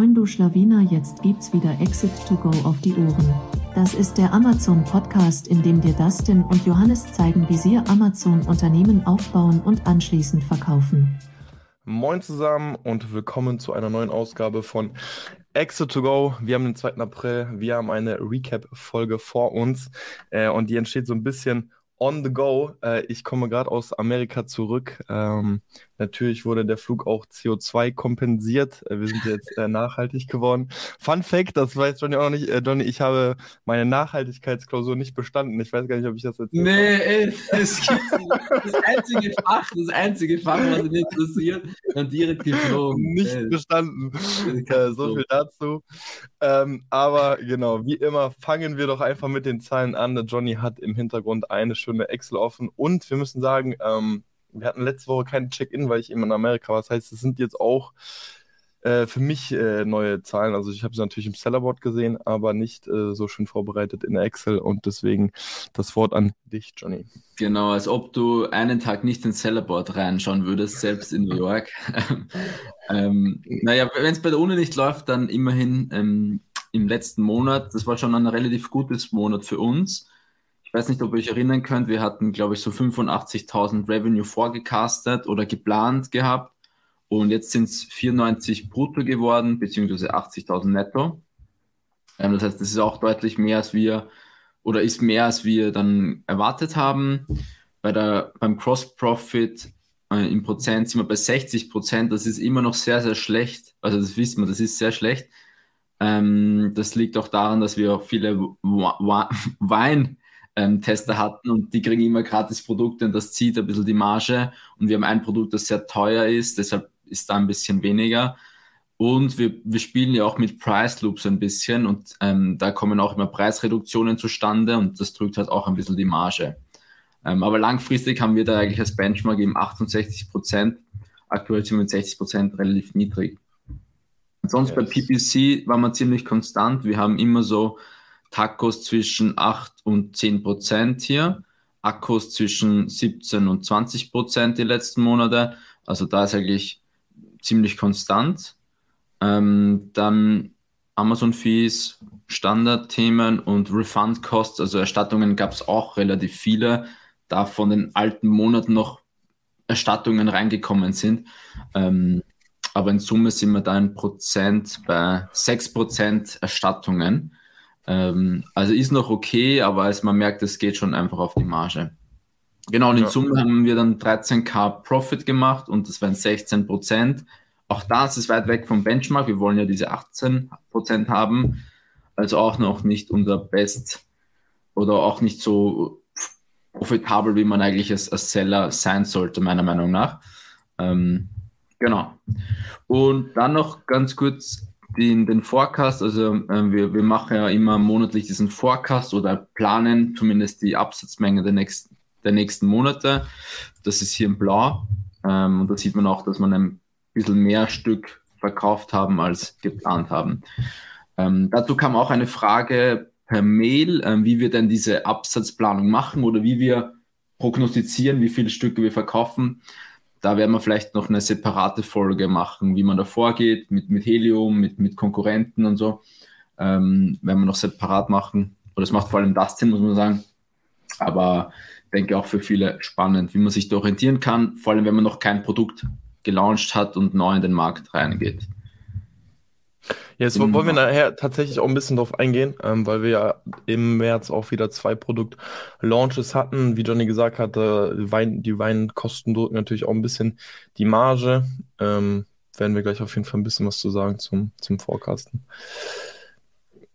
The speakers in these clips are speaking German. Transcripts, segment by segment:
Moin du Schlawiner, jetzt gibt's wieder Exit to Go auf die Ohren. Das ist der Amazon Podcast, in dem dir Dustin und Johannes zeigen, wie sie Amazon Unternehmen aufbauen und anschließend verkaufen. Moin zusammen und willkommen zu einer neuen Ausgabe von Exit to Go. Wir haben den 2. April, wir haben eine Recap-Folge vor uns äh, und die entsteht so ein bisschen on the go. Äh, ich komme gerade aus Amerika zurück. Ähm, natürlich wurde der Flug auch CO2 kompensiert. Äh, wir sind jetzt äh, nachhaltig geworden. Fun Fact, das weiß Johnny auch noch nicht. Äh, Johnny, ich habe meine Nachhaltigkeitsklausur nicht bestanden. Ich weiß gar nicht, ob ich das jetzt. Nee, ey, es das einzige Fach, das einzige Fach, was mich interessiert, und direkt geflogen. Nicht ey. bestanden. Äh, so viel dazu. Ähm, aber genau, wie immer, fangen wir doch einfach mit den Zahlen an. Johnny hat im Hintergrund eine schöne Excel offen und wir müssen sagen, ähm, wir hatten letzte Woche keinen Check-in, weil ich eben in Amerika war. Das heißt, es sind jetzt auch äh, für mich äh, neue Zahlen. Also ich habe sie natürlich im Sellerboard gesehen, aber nicht äh, so schön vorbereitet in Excel und deswegen das Wort an dich, Johnny. Genau, als ob du einen Tag nicht ins Sellerboard reinschauen würdest, selbst in New York. ähm, naja, wenn es bei der Uni nicht läuft, dann immerhin ähm, im letzten Monat, das war schon ein relativ gutes Monat für uns. Ich weiß nicht, ob ihr euch erinnern könnt, wir hatten, glaube ich, so 85.000 Revenue vorgecastet oder geplant gehabt. Und jetzt sind es 94 brutto geworden, beziehungsweise 80.000 netto. Ähm, das heißt, das ist auch deutlich mehr, als wir, oder ist mehr, als wir dann erwartet haben. Bei der, beim Cross Profit äh, im Prozent sind wir bei 60 Prozent. Das ist immer noch sehr, sehr schlecht. Also das wissen wir, das ist sehr schlecht. Ähm, das liegt auch daran, dass wir auch viele Wein ähm, Tester hatten und die kriegen immer gratis Produkte und das zieht ein bisschen die Marge. Und wir haben ein Produkt, das sehr teuer ist, deshalb ist da ein bisschen weniger. Und wir, wir spielen ja auch mit Price Loops ein bisschen und ähm, da kommen auch immer Preisreduktionen zustande und das drückt halt auch ein bisschen die Marge. Ähm, aber langfristig haben wir da eigentlich als Benchmark eben 68 Prozent. Aktuell sind wir mit 60 Prozent relativ niedrig. Sonst yes. bei PPC waren wir ziemlich konstant. Wir haben immer so Tacos zwischen 8 und 10 Prozent hier, Akkus zwischen 17 und 20 Prozent die letzten Monate. Also da ist eigentlich ziemlich konstant. Ähm, dann Amazon-Fees, Standardthemen und Refund-Costs, also Erstattungen gab es auch relativ viele, da von den alten Monaten noch Erstattungen reingekommen sind. Ähm, aber in Summe sind wir da ein Prozent bei 6% Erstattungen. Ähm, also ist noch okay, aber als man merkt, es geht schon einfach auf die Marge. Genau, und in ja. Summe haben wir dann 13k Profit gemacht und das wären 16 Prozent. Auch das ist weit weg vom Benchmark. Wir wollen ja diese 18 Prozent haben. Also auch noch nicht unser Best oder auch nicht so profitabel, wie man eigentlich als, als Seller sein sollte, meiner Meinung nach. Ähm, genau. Und dann noch ganz kurz den, den Forecast, also äh, wir, wir machen ja immer monatlich diesen Forecast oder planen zumindest die Absatzmenge der nächsten, der nächsten Monate. Das ist hier in Blau. Ähm, und da sieht man auch, dass man ein bisschen mehr Stück verkauft haben als geplant haben. Ähm, dazu kam auch eine Frage per Mail, ähm, wie wir denn diese Absatzplanung machen oder wie wir prognostizieren, wie viele Stücke wir verkaufen. Da werden wir vielleicht noch eine separate Folge machen, wie man da vorgeht mit, mit Helium, mit, mit Konkurrenten und so. Ähm, werden wir noch separat machen. Oder es macht vor allem das Sinn, muss man sagen. Aber denke auch für viele spannend, wie man sich da orientieren kann, vor allem wenn man noch kein Produkt gelauncht hat und neu in den Markt reingeht. Jetzt wollen wir nachher tatsächlich auch ein bisschen drauf eingehen, ähm, weil wir ja im März auch wieder zwei Produkt-Launches hatten. Wie Johnny gesagt hatte, Wein, die Weinkosten drücken natürlich auch ein bisschen die Marge. Ähm, werden wir gleich auf jeden Fall ein bisschen was zu sagen zum, zum Forecasten.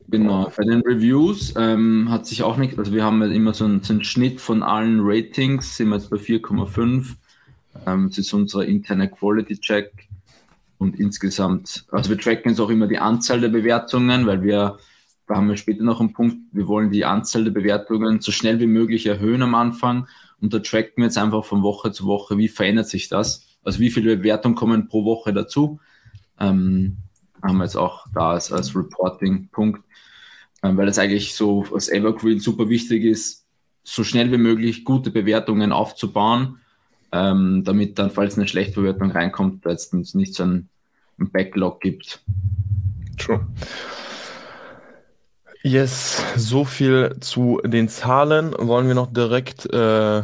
Genau, bei den Reviews ähm, hat sich auch nicht, also wir haben immer so einen, so einen, Schnitt von allen Ratings, sind wir jetzt bei 4,5. Ähm, das ist unser interner Quality Check. Und insgesamt, also wir tracken jetzt auch immer die Anzahl der Bewertungen, weil wir, da haben wir später noch einen Punkt, wir wollen die Anzahl der Bewertungen so schnell wie möglich erhöhen am Anfang. Und da tracken wir jetzt einfach von Woche zu Woche, wie verändert sich das? Also wie viele Bewertungen kommen pro Woche dazu? Ähm, haben wir jetzt auch da als, als Reporting-Punkt, ähm, weil es eigentlich so als Evergreen super wichtig ist, so schnell wie möglich gute Bewertungen aufzubauen ähm, damit dann, falls eine schlechte Bewertung reinkommt, jetzt nicht so ein, ein Backlog gibt. True. Yes, so viel zu den Zahlen. Wollen wir noch direkt äh,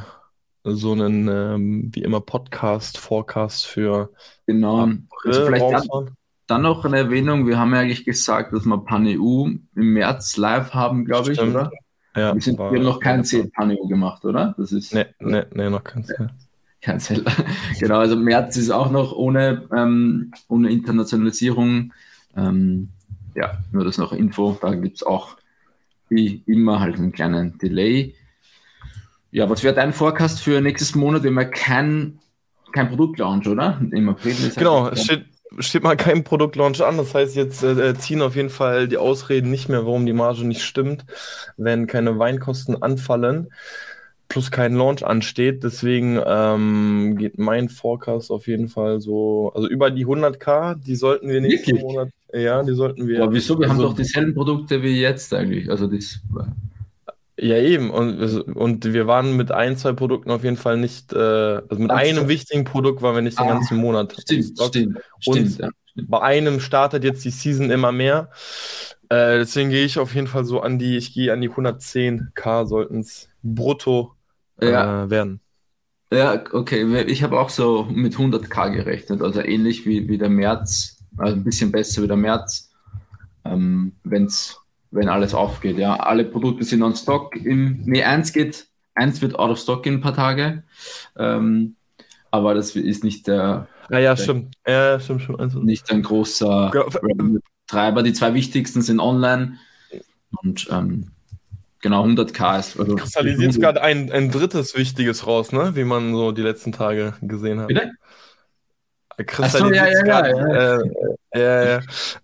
so einen, ähm, wie immer, Podcast, Forecast für Genau. April Also vielleicht dann, dann noch eine Erwähnung. Wir haben ja eigentlich gesagt, dass wir PanEU im März live haben, glaube ich, oder? Ja, Wir, sind, wir haben noch kein C PanEU gemacht, oder? Das ist Nee, nee, nee, noch keins. Ja. Kein Zell. genau, also März ist auch noch ohne, ähm, ohne Internationalisierung. Ähm, ja, nur das noch Info. Da gibt es auch wie immer halt einen kleinen Delay. Ja, was wäre dein Forecast für nächstes Monat? Wir haben ja kein, kein Produktlaunch, oder? Im April ist Genau, es steht, steht mal kein Produktlaunch an. Das heißt, jetzt äh, ziehen auf jeden Fall die Ausreden nicht mehr, warum die Marge nicht stimmt, wenn keine Weinkosten anfallen, plus kein Launch ansteht. Deswegen ähm, geht mein Forecast auf jeden Fall so, also über die 100k, die sollten wir nächsten Wirklich? Monat, ja, die sollten wir. Aber wieso? Wir haben also- doch dieselben Produkte wie jetzt eigentlich. Also das, Ja, eben. Und, und wir waren mit ein, zwei Produkten auf jeden Fall nicht, äh, also mit so. einem wichtigen Produkt waren wir nicht den Ah, ganzen Monat. stimmt, stimmt, stimmt. Ja. Bei einem startet jetzt die Season immer mehr. Äh, deswegen gehe ich auf jeden Fall so an die, ich gehe an die 110k sollten es brutto äh, Ja. werden. Ja, okay. Ich habe auch so mit 100k gerechnet, also ähnlich wie, wie der März, also ein bisschen besser wie der März, ähm, wenn's, wenn alles aufgeht. Ja, alle Produkte sind on stock. Im, nee, eins geht, eins wird out of stock in ein paar Tage, ähm, aber das ist nicht der, Ah ja, stimmt. Ja, stimmt, stimmt. Also, nicht ein großer. Revenue-Treiber. Die zwei wichtigsten sind online und ähm, genau 100k ist. Also kristallisiert gerade ein, ein drittes Wichtiges raus, ne? Wie man so die letzten Tage gesehen hat. Bitte? Kristallisiert so, ja, ja, Äh, ja, ja.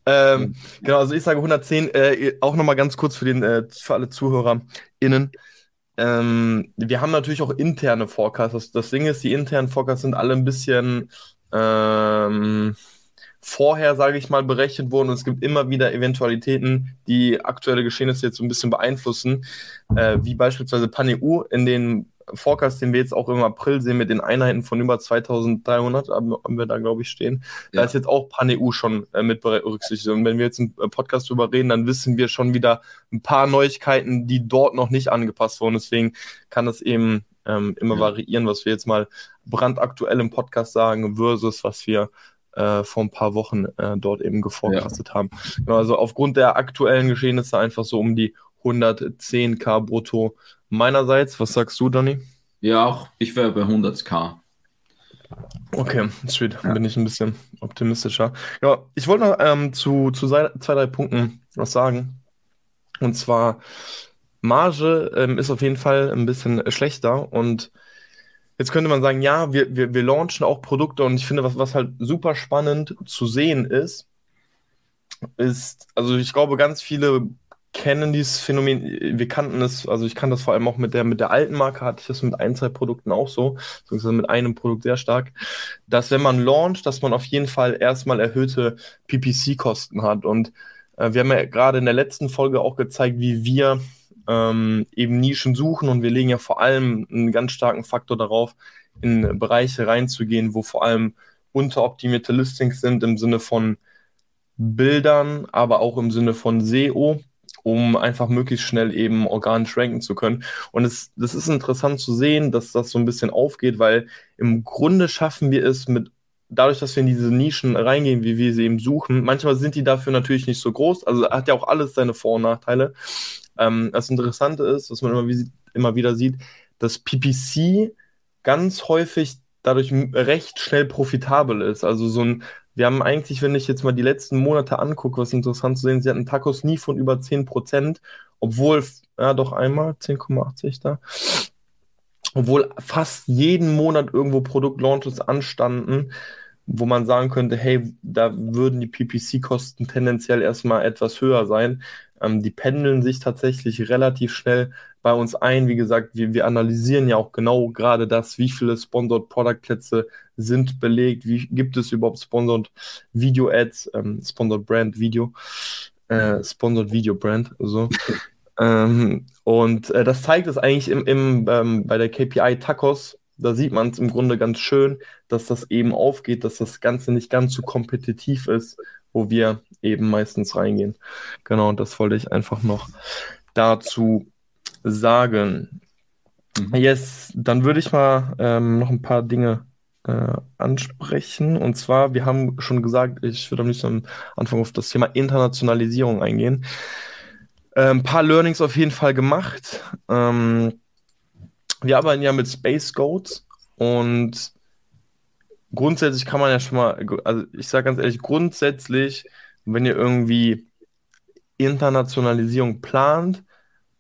Ähm, genau, also ich sage 110. Äh, auch nochmal ganz kurz für, den, äh, für alle ZuhörerInnen. Ähm, wir haben natürlich auch interne Forecasts. Das, das Ding ist, die internen Forecasts sind alle ein bisschen ähm, vorher, sage ich mal, berechnet worden. Und es gibt immer wieder Eventualitäten, die aktuelle Geschehnisse jetzt so ein bisschen beeinflussen, äh, wie beispielsweise PanEU in den Forecast, den wir jetzt auch im April sehen, mit den Einheiten von über 2300, haben, wir da, glaube ich, stehen. Da Ja. ist jetzt auch PanEU schon äh, mit berücksichtigt. Und wenn wir jetzt im äh, Podcast drüber reden, dann wissen wir schon wieder ein paar Neuigkeiten, die dort noch nicht angepasst wurden. Deswegen kann das eben ähm, immer Ja. variieren, was wir jetzt mal brandaktuell im Podcast sagen, versus was wir äh, vor ein paar Wochen äh, dort eben geforecastet haben. Genau, also aufgrund der aktuellen Geschehnisse einfach so um die 110k brutto meinerseits. Was sagst du, Donny? Ja, auch ich wäre bei 100k. Okay, sweet. Ja. Bin ich ein bisschen optimistischer. Ja, ich wollte noch ähm, zu, zu zwei, drei Punkten was sagen. Und zwar, Marge ähm, ist auf jeden Fall ein bisschen schlechter. Und jetzt könnte man sagen, ja, wir, wir, wir launchen auch Produkte. Und ich finde, was, was halt super spannend zu sehen ist, ist, also ich glaube, ganz viele kennen dieses Phänomen, wir kannten es, also ich kann das vor allem auch mit der, mit der alten Marke, hatte ich das mit ein, zwei Produkten auch so, beziehungsweise mit einem Produkt sehr stark, dass wenn man launcht, dass man auf jeden Fall erstmal erhöhte PPC-Kosten hat. Und äh, wir haben ja gerade in der letzten Folge auch gezeigt, wie wir ähm, eben Nischen suchen und wir legen ja vor allem einen ganz starken Faktor darauf, in Bereiche reinzugehen, wo vor allem unteroptimierte Listings sind im Sinne von Bildern, aber auch im Sinne von SEO, um einfach möglichst schnell eben organisch ranken zu können. Und es, das ist interessant zu sehen, dass das so ein bisschen aufgeht, weil im Grunde schaffen wir es mit, dadurch, dass wir in diese Nischen reingehen, wie wir sie eben suchen. Manchmal sind die dafür natürlich nicht so groß, also hat ja auch alles seine Vor- und Nachteile. Ähm, das Interessante ist, was man immer, wie, immer wieder sieht, dass PPC ganz häufig dadurch recht schnell profitabel ist. Also so ein, wir haben eigentlich, wenn ich jetzt mal die letzten Monate angucke, was interessant zu sehen, sie hatten Tacos nie von über 10%, obwohl, ja doch einmal, 10,80 da, obwohl fast jeden Monat irgendwo Produktlaunches anstanden, wo man sagen könnte, hey, da würden die PPC-Kosten tendenziell erstmal etwas höher sein. Ähm, die pendeln sich tatsächlich relativ schnell bei uns ein. Wie gesagt, wir, wir analysieren ja auch genau gerade das, wie viele Sponsored Product Plätze sind belegt, wie gibt es überhaupt Sponsored Video Ads, ähm, Sponsored Brand Video, äh, Sponsored Video Brand, so. ähm, und äh, das zeigt es eigentlich im, im, ähm, bei der KPI Tacos. Da sieht man es im Grunde ganz schön, dass das eben aufgeht, dass das Ganze nicht ganz so kompetitiv ist, wo wir eben meistens reingehen. Genau, das wollte ich einfach noch dazu sagen. Mhm. Yes, dann würde ich mal ähm, noch ein paar Dinge äh, ansprechen. Und zwar, wir haben schon gesagt, ich würde am liebsten am Anfang auf das Thema Internationalisierung eingehen. Äh, ein paar Learnings auf jeden Fall gemacht. Ähm, wir arbeiten ja mit Space Goats und grundsätzlich kann man ja schon mal, also ich sage ganz ehrlich, grundsätzlich, wenn ihr irgendwie Internationalisierung plant,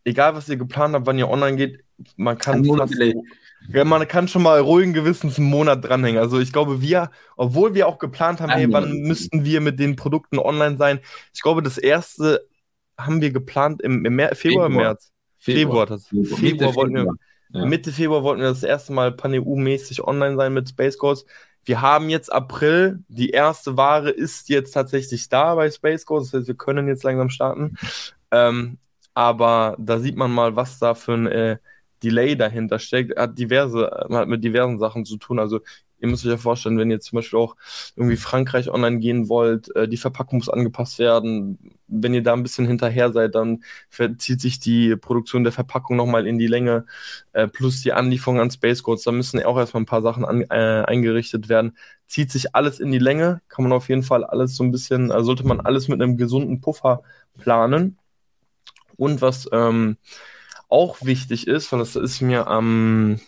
egal was ihr geplant habt, wann ihr online geht, man kann fast, man kann schon mal ruhigen Gewissens einen Monat dranhängen. Also ich glaube, wir, obwohl wir auch geplant haben, hey, wann müssten wir mit den Produkten online sein? Ich glaube, das erste haben wir geplant im, im Februar, Februar, März. Februar, Februar, Februar, Februar wollten wir. Ja. Mitte Februar wollten wir das erste Mal Pan-EU-mäßig online sein mit Space Codes. Wir haben jetzt April, die erste Ware ist jetzt tatsächlich da bei Space Codes, das heißt, wir können jetzt langsam starten. Ähm, aber da sieht man mal, was da für ein äh, Delay dahinter steckt, hat diverse, hat mit diversen Sachen zu tun. Also ihr müsst euch ja vorstellen, wenn ihr zum Beispiel auch irgendwie Frankreich online gehen wollt, äh, die Verpackung muss angepasst werden. Wenn ihr da ein bisschen hinterher seid, dann verzieht sich die Produktion der Verpackung nochmal in die Länge, äh, plus die Anlieferung an Space Codes. Da müssen auch erstmal ein paar Sachen an, äh, eingerichtet werden. Zieht sich alles in die Länge, kann man auf jeden Fall alles so ein bisschen, also sollte man alles mit einem gesunden Puffer planen. Und was ähm, auch wichtig ist, und das ist mir am,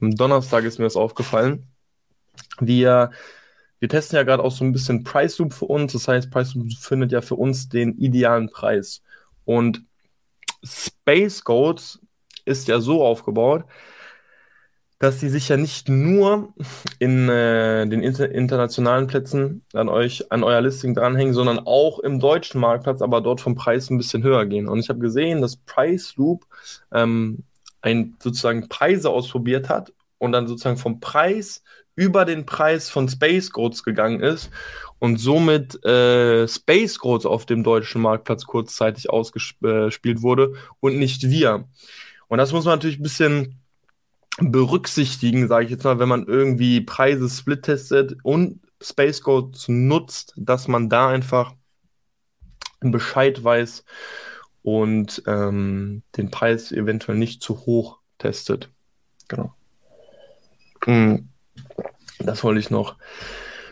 am Donnerstag ist mir das aufgefallen, wir, wir testen ja gerade auch so ein bisschen Price Loop für uns. Das heißt, Price Loop findet ja für uns den idealen Preis. Und Space Codes ist ja so aufgebaut, dass sie sich ja nicht nur in äh, den inter internationalen Plätzen an euch, an euer Listing dranhängen, sondern auch im deutschen Marktplatz, aber dort vom Preis ein bisschen höher gehen. Und ich habe gesehen, dass Price Loop ähm, ein sozusagen Preise ausprobiert hat und dann sozusagen vom Preis über den Preis von Space Codes gegangen ist und somit äh, Space Codes auf dem deutschen Marktplatz kurzzeitig ausgespielt wurde und nicht wir. Und das muss man natürlich ein bisschen berücksichtigen, sage ich jetzt mal, wenn man irgendwie Preise split testet und Space Codes nutzt, dass man da einfach Bescheid weiß und ähm, den Preis eventuell nicht zu hoch testet. Genau. Hm. Das wollte ich noch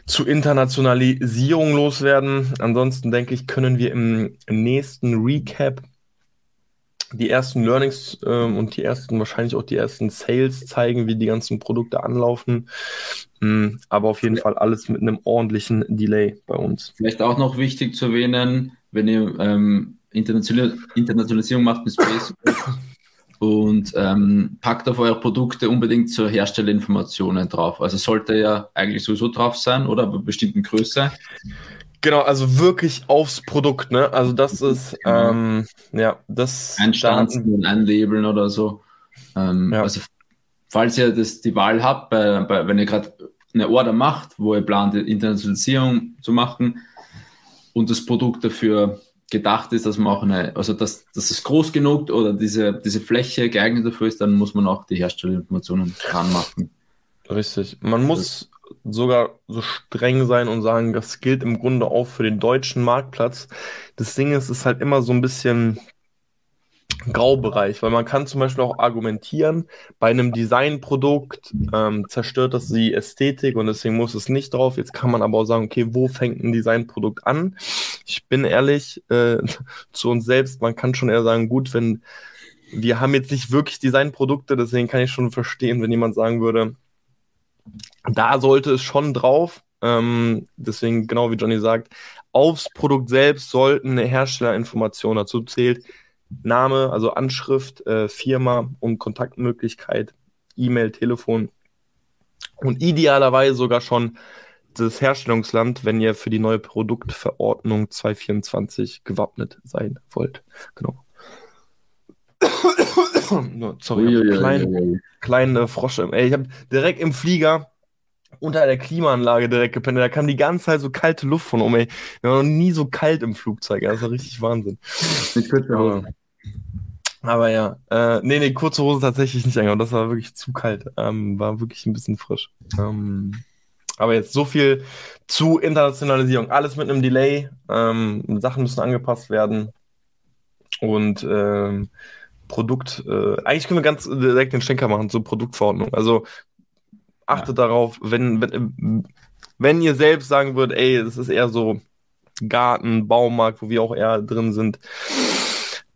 zu Internationalisierung loswerden. Ansonsten denke ich, können wir im nächsten Recap die ersten Learnings ähm, und die ersten, wahrscheinlich auch die ersten Sales zeigen, wie die ganzen Produkte anlaufen. Mhm, aber auf jeden ja. Fall alles mit einem ordentlichen Delay bei uns. Vielleicht auch noch wichtig zu erwähnen, wenn ihr ähm, Internationalisierung macht mit Space und ähm, packt auf eure Produkte unbedingt zur Herstellerinformationen drauf. Also sollte ja eigentlich sowieso drauf sein oder bei bestimmten Größe. Genau, also wirklich aufs Produkt, ne? Also das ist, genau. ähm, ja, das... Einstanzen und einlabeln oder so. Ähm, ja. Also falls ihr das, die Wahl habt, bei, bei, wenn ihr gerade eine Order macht, wo ihr plant, Internationalisierung zu machen und das Produkt dafür gedacht ist, dass man auch eine, also dass, dass es groß genug oder diese, diese Fläche geeignet dafür ist, dann muss man auch die Herstellerinformationen dran machen. Richtig. Man muss sogar so streng sein und sagen, das gilt im Grunde auch für den deutschen Marktplatz. Das Ding ist, es ist halt immer so ein bisschen Graubereich, weil man kann zum Beispiel auch argumentieren, bei einem Designprodukt ähm, zerstört das die Ästhetik und deswegen muss es nicht drauf. Jetzt kann man aber auch sagen, okay, wo fängt ein Designprodukt an? Ich bin ehrlich äh, zu uns selbst, man kann schon eher sagen, gut, wenn wir haben jetzt nicht wirklich Designprodukte, deswegen kann ich schon verstehen, wenn jemand sagen würde, da sollte es schon drauf. Ähm, deswegen, genau wie Johnny sagt, aufs Produkt selbst sollten eine Herstellerinformation dazu zählt. Name, also Anschrift, äh, Firma und Kontaktmöglichkeit, E-Mail, Telefon und idealerweise sogar schon das Herstellungsland, wenn ihr für die neue Produktverordnung 224 gewappnet sein wollt. Genau. Sorry, Uiuiui. kleinen, kleinen Frosch. Ey, ich habe direkt im Flieger unter der Klimaanlage direkt gepennt. Da kam die ganze Zeit so kalte Luft von oben. Ey. Wir waren noch nie so kalt im Flugzeug. Das war richtig Wahnsinn. Mit kurzer Hose. Aber ja, äh, nee, nee, kurze Hose tatsächlich nicht eingehauen. Das war wirklich zu kalt. Ähm, war wirklich ein bisschen frisch. Ähm, Aber jetzt so viel zu Internationalisierung. Alles mit einem Delay. Ähm, Sachen müssen angepasst werden. Und ähm, Produkt, äh, eigentlich können wir ganz direkt den Schenker machen zur Produktverordnung. Also achtet ja. darauf, wenn, wenn, wenn ihr selbst sagen würdet, ey, das ist eher so Garten, Baumarkt, wo wir auch eher drin sind,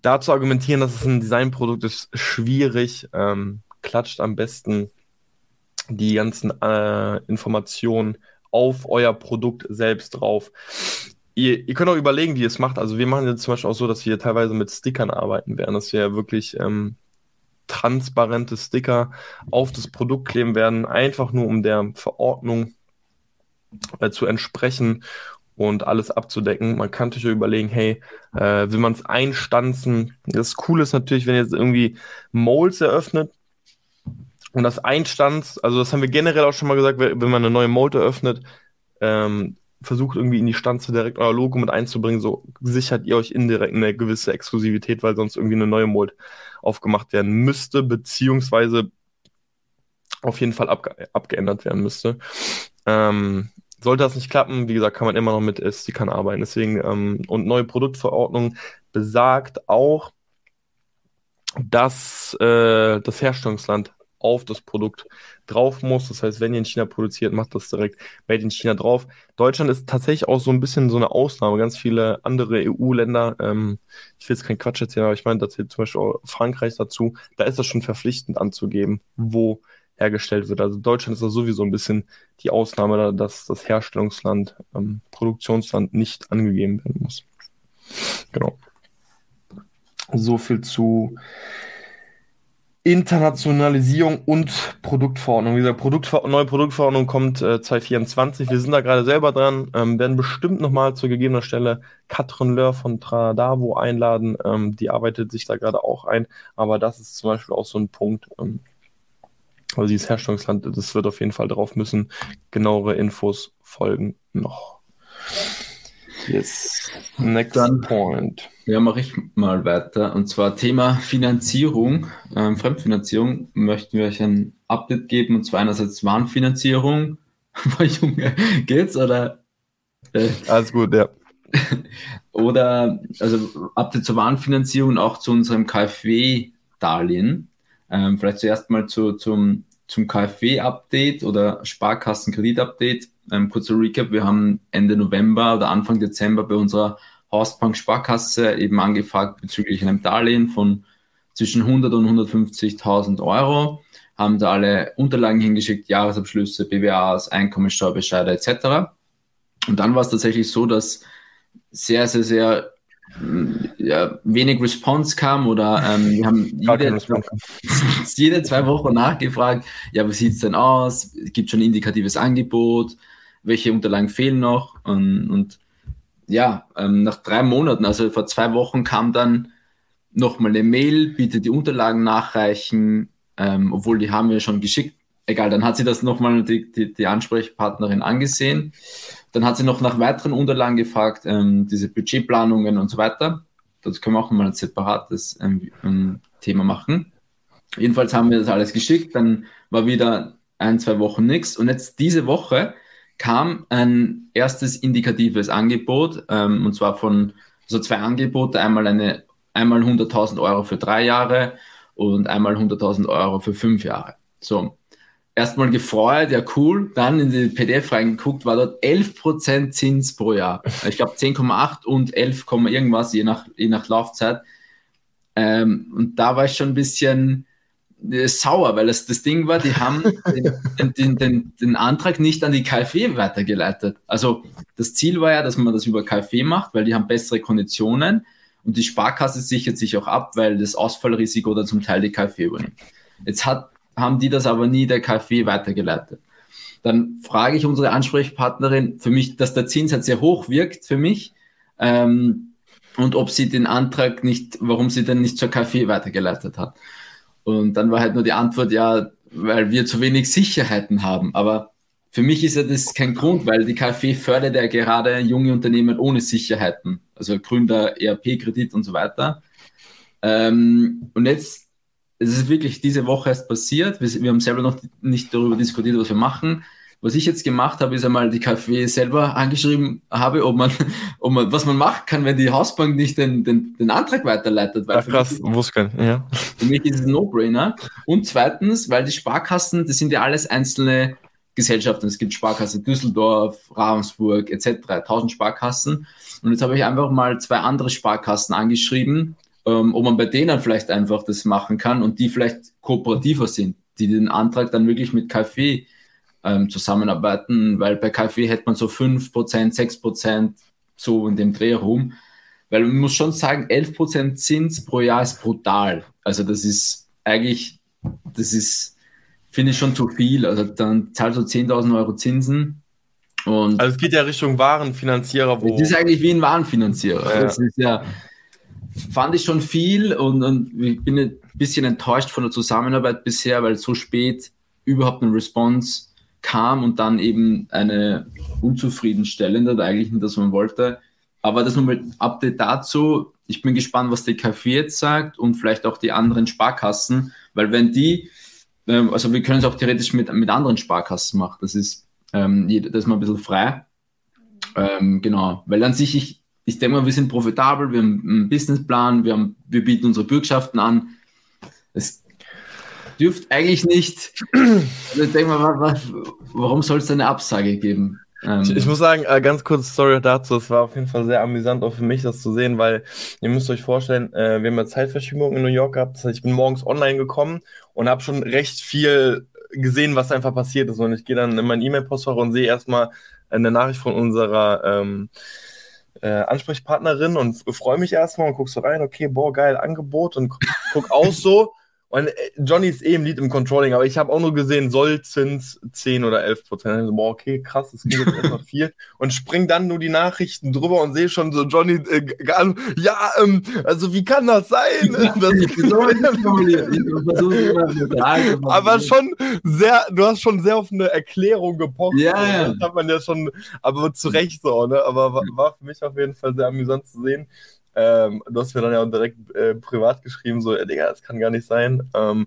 da zu argumentieren, dass es ein Designprodukt ist, schwierig. Ähm, klatscht am besten die ganzen äh, Informationen auf euer Produkt selbst drauf. Ihr, ihr, könnt auch überlegen, wie ihr es macht. Also wir machen jetzt zum Beispiel auch so, dass wir teilweise mit Stickern arbeiten werden, dass wir wirklich ähm, transparente Sticker auf das Produkt kleben werden, einfach nur um der Verordnung äh, zu entsprechen und alles abzudecken. Man kann sich überlegen, hey, äh, will man es einstanzen? Das Coole ist natürlich, wenn jetzt irgendwie Molds eröffnet, und das Einstands, also das haben wir generell auch schon mal gesagt, wenn man eine neue Mold eröffnet, ähm, versucht irgendwie in die Stanze direkt euer Logo mit einzubringen, so sichert ihr euch indirekt eine gewisse Exklusivität, weil sonst irgendwie eine neue Mold aufgemacht werden müsste, beziehungsweise auf jeden Fall abge abgeändert werden müsste. Ähm, sollte das nicht klappen, wie gesagt, kann man immer noch mit Stickern arbeiten. Deswegen, ähm, und neue Produktverordnung besagt auch, dass äh, das Herstellungsland auf das Produkt drauf muss. Das heißt, wenn ihr in China produziert, macht das direkt Made in China drauf. Deutschland ist tatsächlich auch so ein bisschen so eine Ausnahme. Ganz viele andere EU-Länder, ähm, ich will jetzt keinen Quatsch erzählen, aber ich meine, da zählt zum Beispiel auch Frankreich dazu, da ist das schon verpflichtend anzugeben, wo hergestellt wird. Also Deutschland ist da sowieso ein bisschen die Ausnahme, dass das Herstellungsland, ähm, Produktionsland nicht angegeben werden muss. Genau. So viel zu Internationalisierung und Produktverordnung. Wie gesagt, Produktver neue Produktverordnung kommt äh, 2024. Wir sind da gerade selber dran, ähm, werden bestimmt nochmal zur gegebener Stelle Katrin Lör von Tradavo einladen. Ähm, die arbeitet sich da gerade auch ein, aber das ist zum Beispiel auch so ein Punkt. Ähm, also dieses Herstellungsland, das wird auf jeden Fall drauf müssen. Genauere Infos folgen noch. Yes. Next Dann, point. Ja, mache ich mal weiter. Und zwar Thema Finanzierung, ähm, Fremdfinanzierung, möchten wir euch ein Update geben. Und zwar einerseits Warnfinanzierung. Junge, geht's oder? Äh, Alles gut, ja. oder, also Update zur Warnfinanzierung und auch zu unserem KfW-Darlehen. Ähm, vielleicht zuerst mal zu, zum, zum KfW-Update oder Sparkassenkredit-Update. Ähm, kurzer Recap, wir haben Ende November oder Anfang Dezember bei unserer Hausbank Sparkasse eben angefragt bezüglich einem Darlehen von zwischen 100 und 150.000 Euro, haben da alle Unterlagen hingeschickt, Jahresabschlüsse, BWAs, Einkommensteuerbescheide etc. Und dann war es tatsächlich so, dass sehr, sehr, sehr ja, wenig Response kam oder ähm, wir haben jede, jede, zwei Wochen nachgefragt, ja, wie sieht es denn aus? Gibt schon ein indikatives Angebot? Welche Unterlagen fehlen noch? Und, und ja, ähm, nach drei Monaten, also vor zwei Wochen kam dann nochmal eine Mail, bitte die Unterlagen nachreichen, ähm, obwohl die haben wir schon geschickt. Egal, dann hat sie das nochmal die, die, die Ansprechpartnerin angesehen. Dann hat sie noch nach weiteren Unterlagen gefragt, ähm, diese Budgetplanungen und so weiter. Das können wir auch mal ein separates ähm, Thema machen. Jedenfalls haben wir das alles geschickt, dann war wieder ein, zwei Wochen nichts. Und jetzt diese Woche kam ein erstes indikatives Angebot, ähm, und zwar von so also zwei Angebote, einmal eine, einmal 100.000 Euro für drei Jahre und einmal 100.000 Euro für fünf Jahre. So, erstmal gefreut, ja cool, dann in die PDF reingeguckt, war dort 11% Zins pro Jahr. Ich glaube 10,8 und 11, irgendwas, je nach, je nach Laufzeit. Ähm, und da war ich schon ein bisschen, sauer, weil es das Ding war, die haben den, den, den, den, Antrag nicht an die KfW weitergeleitet. Also das Ziel war ja, dass man das über KfW macht, weil die haben bessere Konditionen und die Sparkasse sichert sich auch ab, weil das Ausfallrisiko dann zum Teil die KfW übernimmt. Jetzt hat, haben die das aber nie der KfW weitergeleitet. Dann frage ich unsere Ansprechpartnerin, für mich, dass der Zinssatz sehr hoch wirkt für mich, ähm, und ob sie den Antrag nicht, warum sie den nicht zur KfW weitergeleitet hat. Und dann war halt nur die Antwort, ja, weil wir zu wenig Sicherheiten haben. Aber für mich ist ja das kein Grund, weil die KfW fördert ja gerade junge Unternehmen ohne Sicherheiten. Also Gründer, ERP-Kredit und so weiter. Ähm, und jetzt, es ist wirklich diese Woche erst passiert. Wir, wir haben selber noch nicht darüber diskutiert, was wir machen. Was ich jetzt gemacht habe, ist einmal die KfW selber angeschrieben habe, ob man, ob man, was man machen kann, wenn die Hausbank nicht den, den, den Antrag weiterleitet. Weil Ach, krass, wusste ja. Für mich ist es ein No-Brainer. Und zweitens, weil die Sparkassen, das sind ja alles einzelne Gesellschaften. Es gibt Sparkasse Düsseldorf, Ravensburg etc., 1000 Sparkassen. Und jetzt habe ich einfach mal zwei andere Sparkassen angeschrieben, ähm, ob man bei denen vielleicht einfach das machen kann und die vielleicht kooperativer sind, die den Antrag dann wirklich mit KfW ähm, zusammenarbeiten, weil bei KfW hätte man so 5%, 6% so in dem Dreh herum. Weil man muss schon sagen, 11% Zins pro Jahr ist brutal. Also das ist eigentlich, das ist, finde ich schon zu viel. Also dann zahlst du 10.000 Euro Zinsen. Und also es geht ja Richtung Warenfinanzierer. Wo das ist eigentlich wie ein Warenfinanzierer. Ja. Das ist ja, fand ich schon viel und, und ich bin ein bisschen enttäuscht von der Zusammenarbeit bisher, weil so spät überhaupt eine Response kam und dann eben eine unzufriedenstellende, eigentlich nicht das, man wollte. Aber das nochmal Update dazu. Ich bin gespannt, was die KfW jetzt sagt und vielleicht auch die anderen Sparkassen, weil wenn die, ähm, also wir können es auch theoretisch mit, mit anderen Sparkassen machen, das ist, ähm, das ist mal ein bisschen frei. Ähm, genau, weil an sich, ich, ich denke mal, wir sind profitabel, wir haben einen Businessplan, wir, haben, wir bieten unsere Bürgschaften an. Es dürft eigentlich nicht. Also ich denke mal, warum soll es eine Absage geben? Ähm, ich, ich, muss sagen, äh, ganz kurz Story dazu. Es war auf jeden Fall sehr amüsant auch für mich, das zu sehen, weil ihr müsst euch vorstellen, äh, wir haben ja Zeitverschiebung in New York gehabt. Das heißt, ich bin morgens online gekommen und habe schon recht viel gesehen, was einfach passiert ist. Und ich gehe dann in mein E-Mail-Postfach und sehe erstmal eine Nachricht von unserer ähm, äh, Ansprechpartnerin und freue mich erstmal und guck so rein, okay, boah, geil, Angebot und guck aus so und äh, Johnny ist eh im Lied im Controlling, aber ich habe auch nur gesehen, Sollzins 10 oder 11 Prozent. Also, boah, okay, krass, das geht jetzt erstmal viel. Und spring dann nur die Nachrichten drüber und sehe schon so Johnny, äh, ja, ähm, also wie kann das sein? Das aber schon sehr, du hast schon sehr auf eine Erklärung gepocht. Ja, ja. Das hat man ja schon, aber zu Recht so, ne? Aber war, war für mich auf jeden Fall sehr amüsant zu sehen. Ähm, du hast mir dann ja auch direkt äh, privat geschrieben, so, äh, Digga, das kann gar nicht sein. Ähm,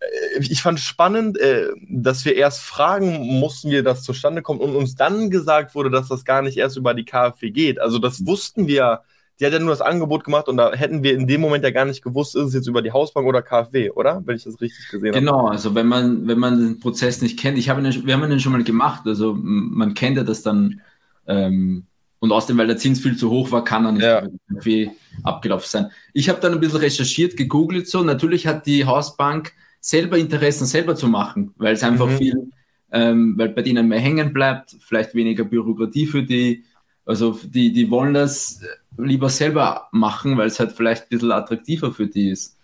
äh, ich fand spannend, äh, dass wir erst fragen mussten, wie das zustande kommt und uns dann gesagt wurde, dass das gar nicht erst über die KfW geht. Also das wussten wir. Die hat ja nur das Angebot gemacht und da hätten wir in dem Moment ja gar nicht gewusst, ist es jetzt über die Hausbank oder KfW, oder? Wenn ich das richtig gesehen habe. Genau, also wenn man, wenn man den Prozess nicht kennt, ich habe ihn, wir haben ihn schon mal gemacht, also man kennt ja das dann ähm, und außerdem, weil der Zins viel zu hoch war, kann er nicht ja. irgendwie abgelaufen sein. Ich habe dann ein bisschen recherchiert, gegoogelt so. Natürlich hat die Hausbank selber Interessen, selber zu machen, weil es einfach mhm. viel, ähm, weil bei denen mehr hängen bleibt, vielleicht weniger Bürokratie für die. Also die, die wollen das lieber selber machen, weil es halt vielleicht ein bisschen attraktiver für die ist.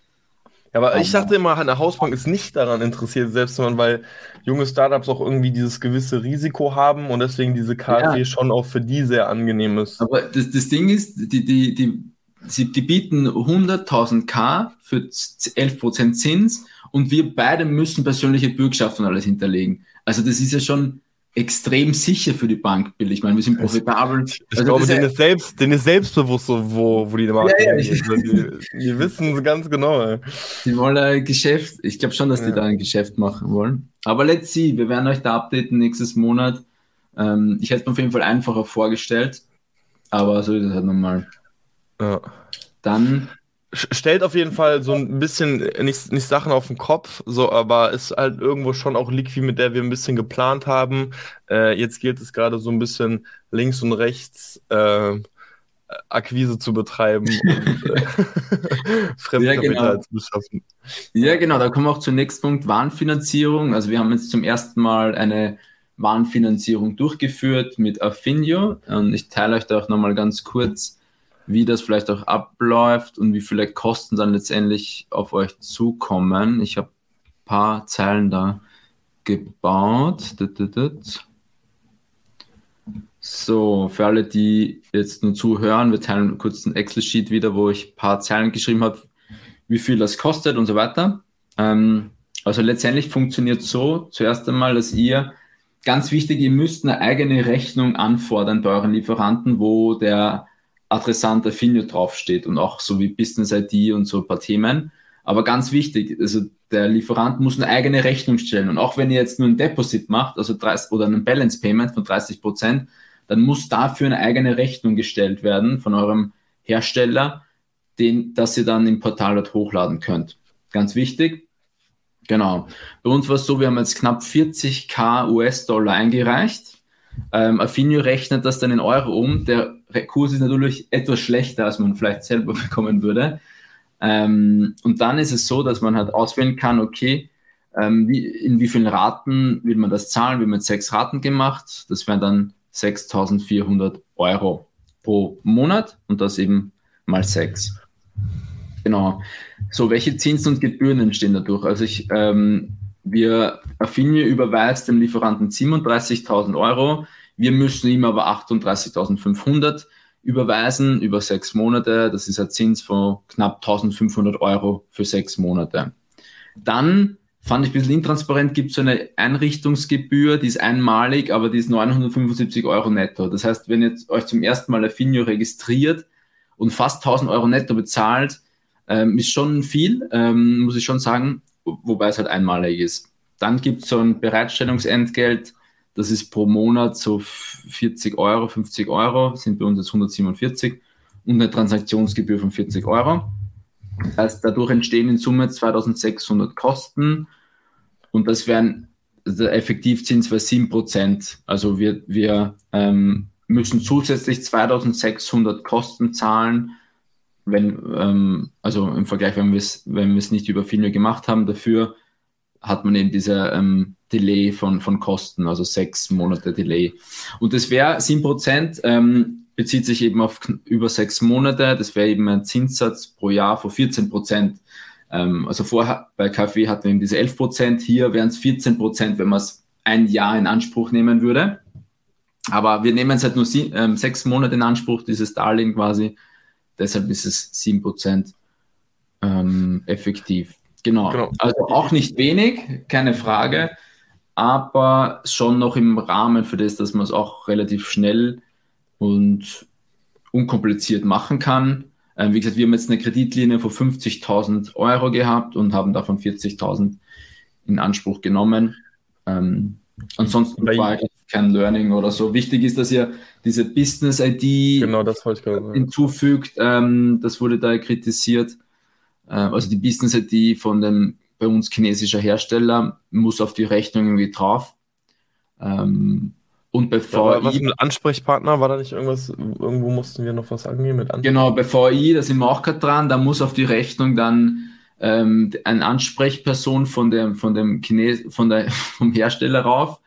Ja, aber ich dachte immer, eine Hausbank ist nicht daran interessiert, selbst wenn man, weil junge Startups auch irgendwie dieses gewisse Risiko haben und deswegen diese KfW ja. schon auch für die sehr angenehm ist. Aber das, das Ding ist, die, die, die, sie, die bieten 100.000 K für 11% Zins und wir beide müssen persönliche Bürgschaften alles hinterlegen. Also das ist ja schon extrem sicher für die Bank, Bill. Ich meine, wir sind profitabel. Ich, also glaube, denen, ist selbst, denen ist selbstbewusst, so, wo, wo die Marke ja, ja, also die, die wissen es ganz genau. Ey. Die wollen ein Geschäft. Ich glaube schon, dass die ja. da ein Geschäft machen wollen. Aber let's see. Wir werden euch da updaten nächstes Monat. Ähm, ich hätte es mir auf jeden Fall einfacher vorgestellt. Aber so ist es halt nochmal. Ja. Dann stellt auf jeden Fall so ein bisschen nicht, nicht Sachen auf den Kopf, so, aber ist halt irgendwo schon auch Liqui, mit der wir ein bisschen geplant haben. Äh, jetzt gilt es gerade so ein bisschen links und rechts äh, Akquise zu betreiben und äh, Fremdkapital ja, genau. zu beschaffen. Ja, genau, da kommen wir auch zum nächsten Punkt, Warenfinanzierung. Also wir haben jetzt zum ersten Mal eine Warenfinanzierung durchgeführt mit Affinio und ich teile euch da auch nochmal ganz kurz wie das vielleicht auch abläuft und wie viele Kosten dann letztendlich auf euch zukommen. Ich habe ein paar Zeilen da gebaut. So, für alle, die jetzt nur zuhören, wir teilen kurz ein Excel-Sheet wieder, wo ich ein paar Zeilen geschrieben habe, wie viel das kostet und so weiter. Ähm, also letztendlich funktioniert so, zuerst einmal, dass ihr, ganz wichtig, ihr müsst eine eigene Rechnung anfordern bei euren Lieferanten, wo der Adressant Affinio draufsteht und auch so wie Business ID und so ein paar Themen. Aber ganz wichtig, also der Lieferant muss eine eigene Rechnung stellen. Und auch wenn ihr jetzt nur ein Deposit macht, also 30, oder ein Balance Payment von 30 Prozent, dann muss dafür eine eigene Rechnung gestellt werden von eurem Hersteller, den, dass ihr dann im Portal dort hochladen könnt. Ganz wichtig. Genau. Bei uns war es so, wir haben jetzt knapp 40k US-Dollar eingereicht. Ähm, Affinio rechnet das dann in Euro um. Der Kurs ist natürlich etwas schlechter, als man vielleicht selber bekommen würde. Ähm, und dann ist es so, dass man halt auswählen kann, okay, ähm, wie, in wie vielen Raten will man das zahlen? Haben jetzt sechs Raten gemacht. Das wären dann 6.400 Euro pro Monat und das eben mal sechs. Genau. So, welche Zinsen und Gebühren entstehen dadurch? Also ich, ähm, wir, Affinio überweist dem Lieferanten 37.000 Euro. Wir müssen ihm aber 38.500 überweisen über sechs Monate. Das ist ein Zins von knapp 1.500 Euro für sechs Monate. Dann fand ich ein bisschen intransparent, gibt es so eine Einrichtungsgebühr, die ist einmalig, aber die ist 975 Euro netto. Das heißt, wenn ihr euch zum ersten Mal Affinio registriert und fast 1000 Euro netto bezahlt, ähm, ist schon viel, ähm, muss ich schon sagen, wobei es halt einmalig ist. Dann gibt es so ein Bereitstellungsentgelt, das ist pro Monat so 40 Euro, 50 Euro, sind bei uns jetzt 147 und eine Transaktionsgebühr von 40 Euro. Das heißt, dadurch entstehen in Summe 2600 Kosten und das wären der Effektivzins wäre 7%. Also wir, wir ähm, müssen zusätzlich 2600 Kosten zahlen, wenn, ähm, also im Vergleich, wenn wir es wenn nicht über Filme gemacht haben. Dafür hat man eben diese ähm, Delay von, von Kosten, also sechs Monate Delay. Und das wäre 7%. Ähm, bezieht sich eben auf über sechs Monate. Das wäre eben ein Zinssatz pro Jahr von 14 Prozent. Ähm, also vorher bei KfW hatten wir eben diese 11 Prozent. Hier wären es 14 Prozent, wenn man es ein Jahr in Anspruch nehmen würde. Aber wir nehmen es halt nur sie, ähm, sechs Monate in Anspruch, dieses Darlehen quasi. Deshalb ist es 7 Prozent ähm, effektiv. Genau. genau. Also auch nicht wenig, keine Frage, aber schon noch im Rahmen für das, dass man es auch relativ schnell und unkompliziert machen kann. Ähm, wie gesagt, wir haben jetzt eine Kreditlinie von 50.000 Euro gehabt und haben davon 40.000 in Anspruch genommen. Ähm, ansonsten war kein Learning oder so. Wichtig ist, dass ihr diese Business-ID genau, hinzufügt. Ähm, das wurde da kritisiert. Äh, also die Business-ID von dem bei uns chinesischer Hersteller muss auf die Rechnung irgendwie drauf. Ähm, und bei VI. Ja, was mit Ansprechpartner? War da nicht irgendwas? Irgendwo mussten wir noch was angehen mit Genau, bei VI, da sind wir auch gerade dran. Da muss auf die Rechnung dann ähm, eine Ansprechperson von dem, von dem Chines von der, vom Hersteller rauf.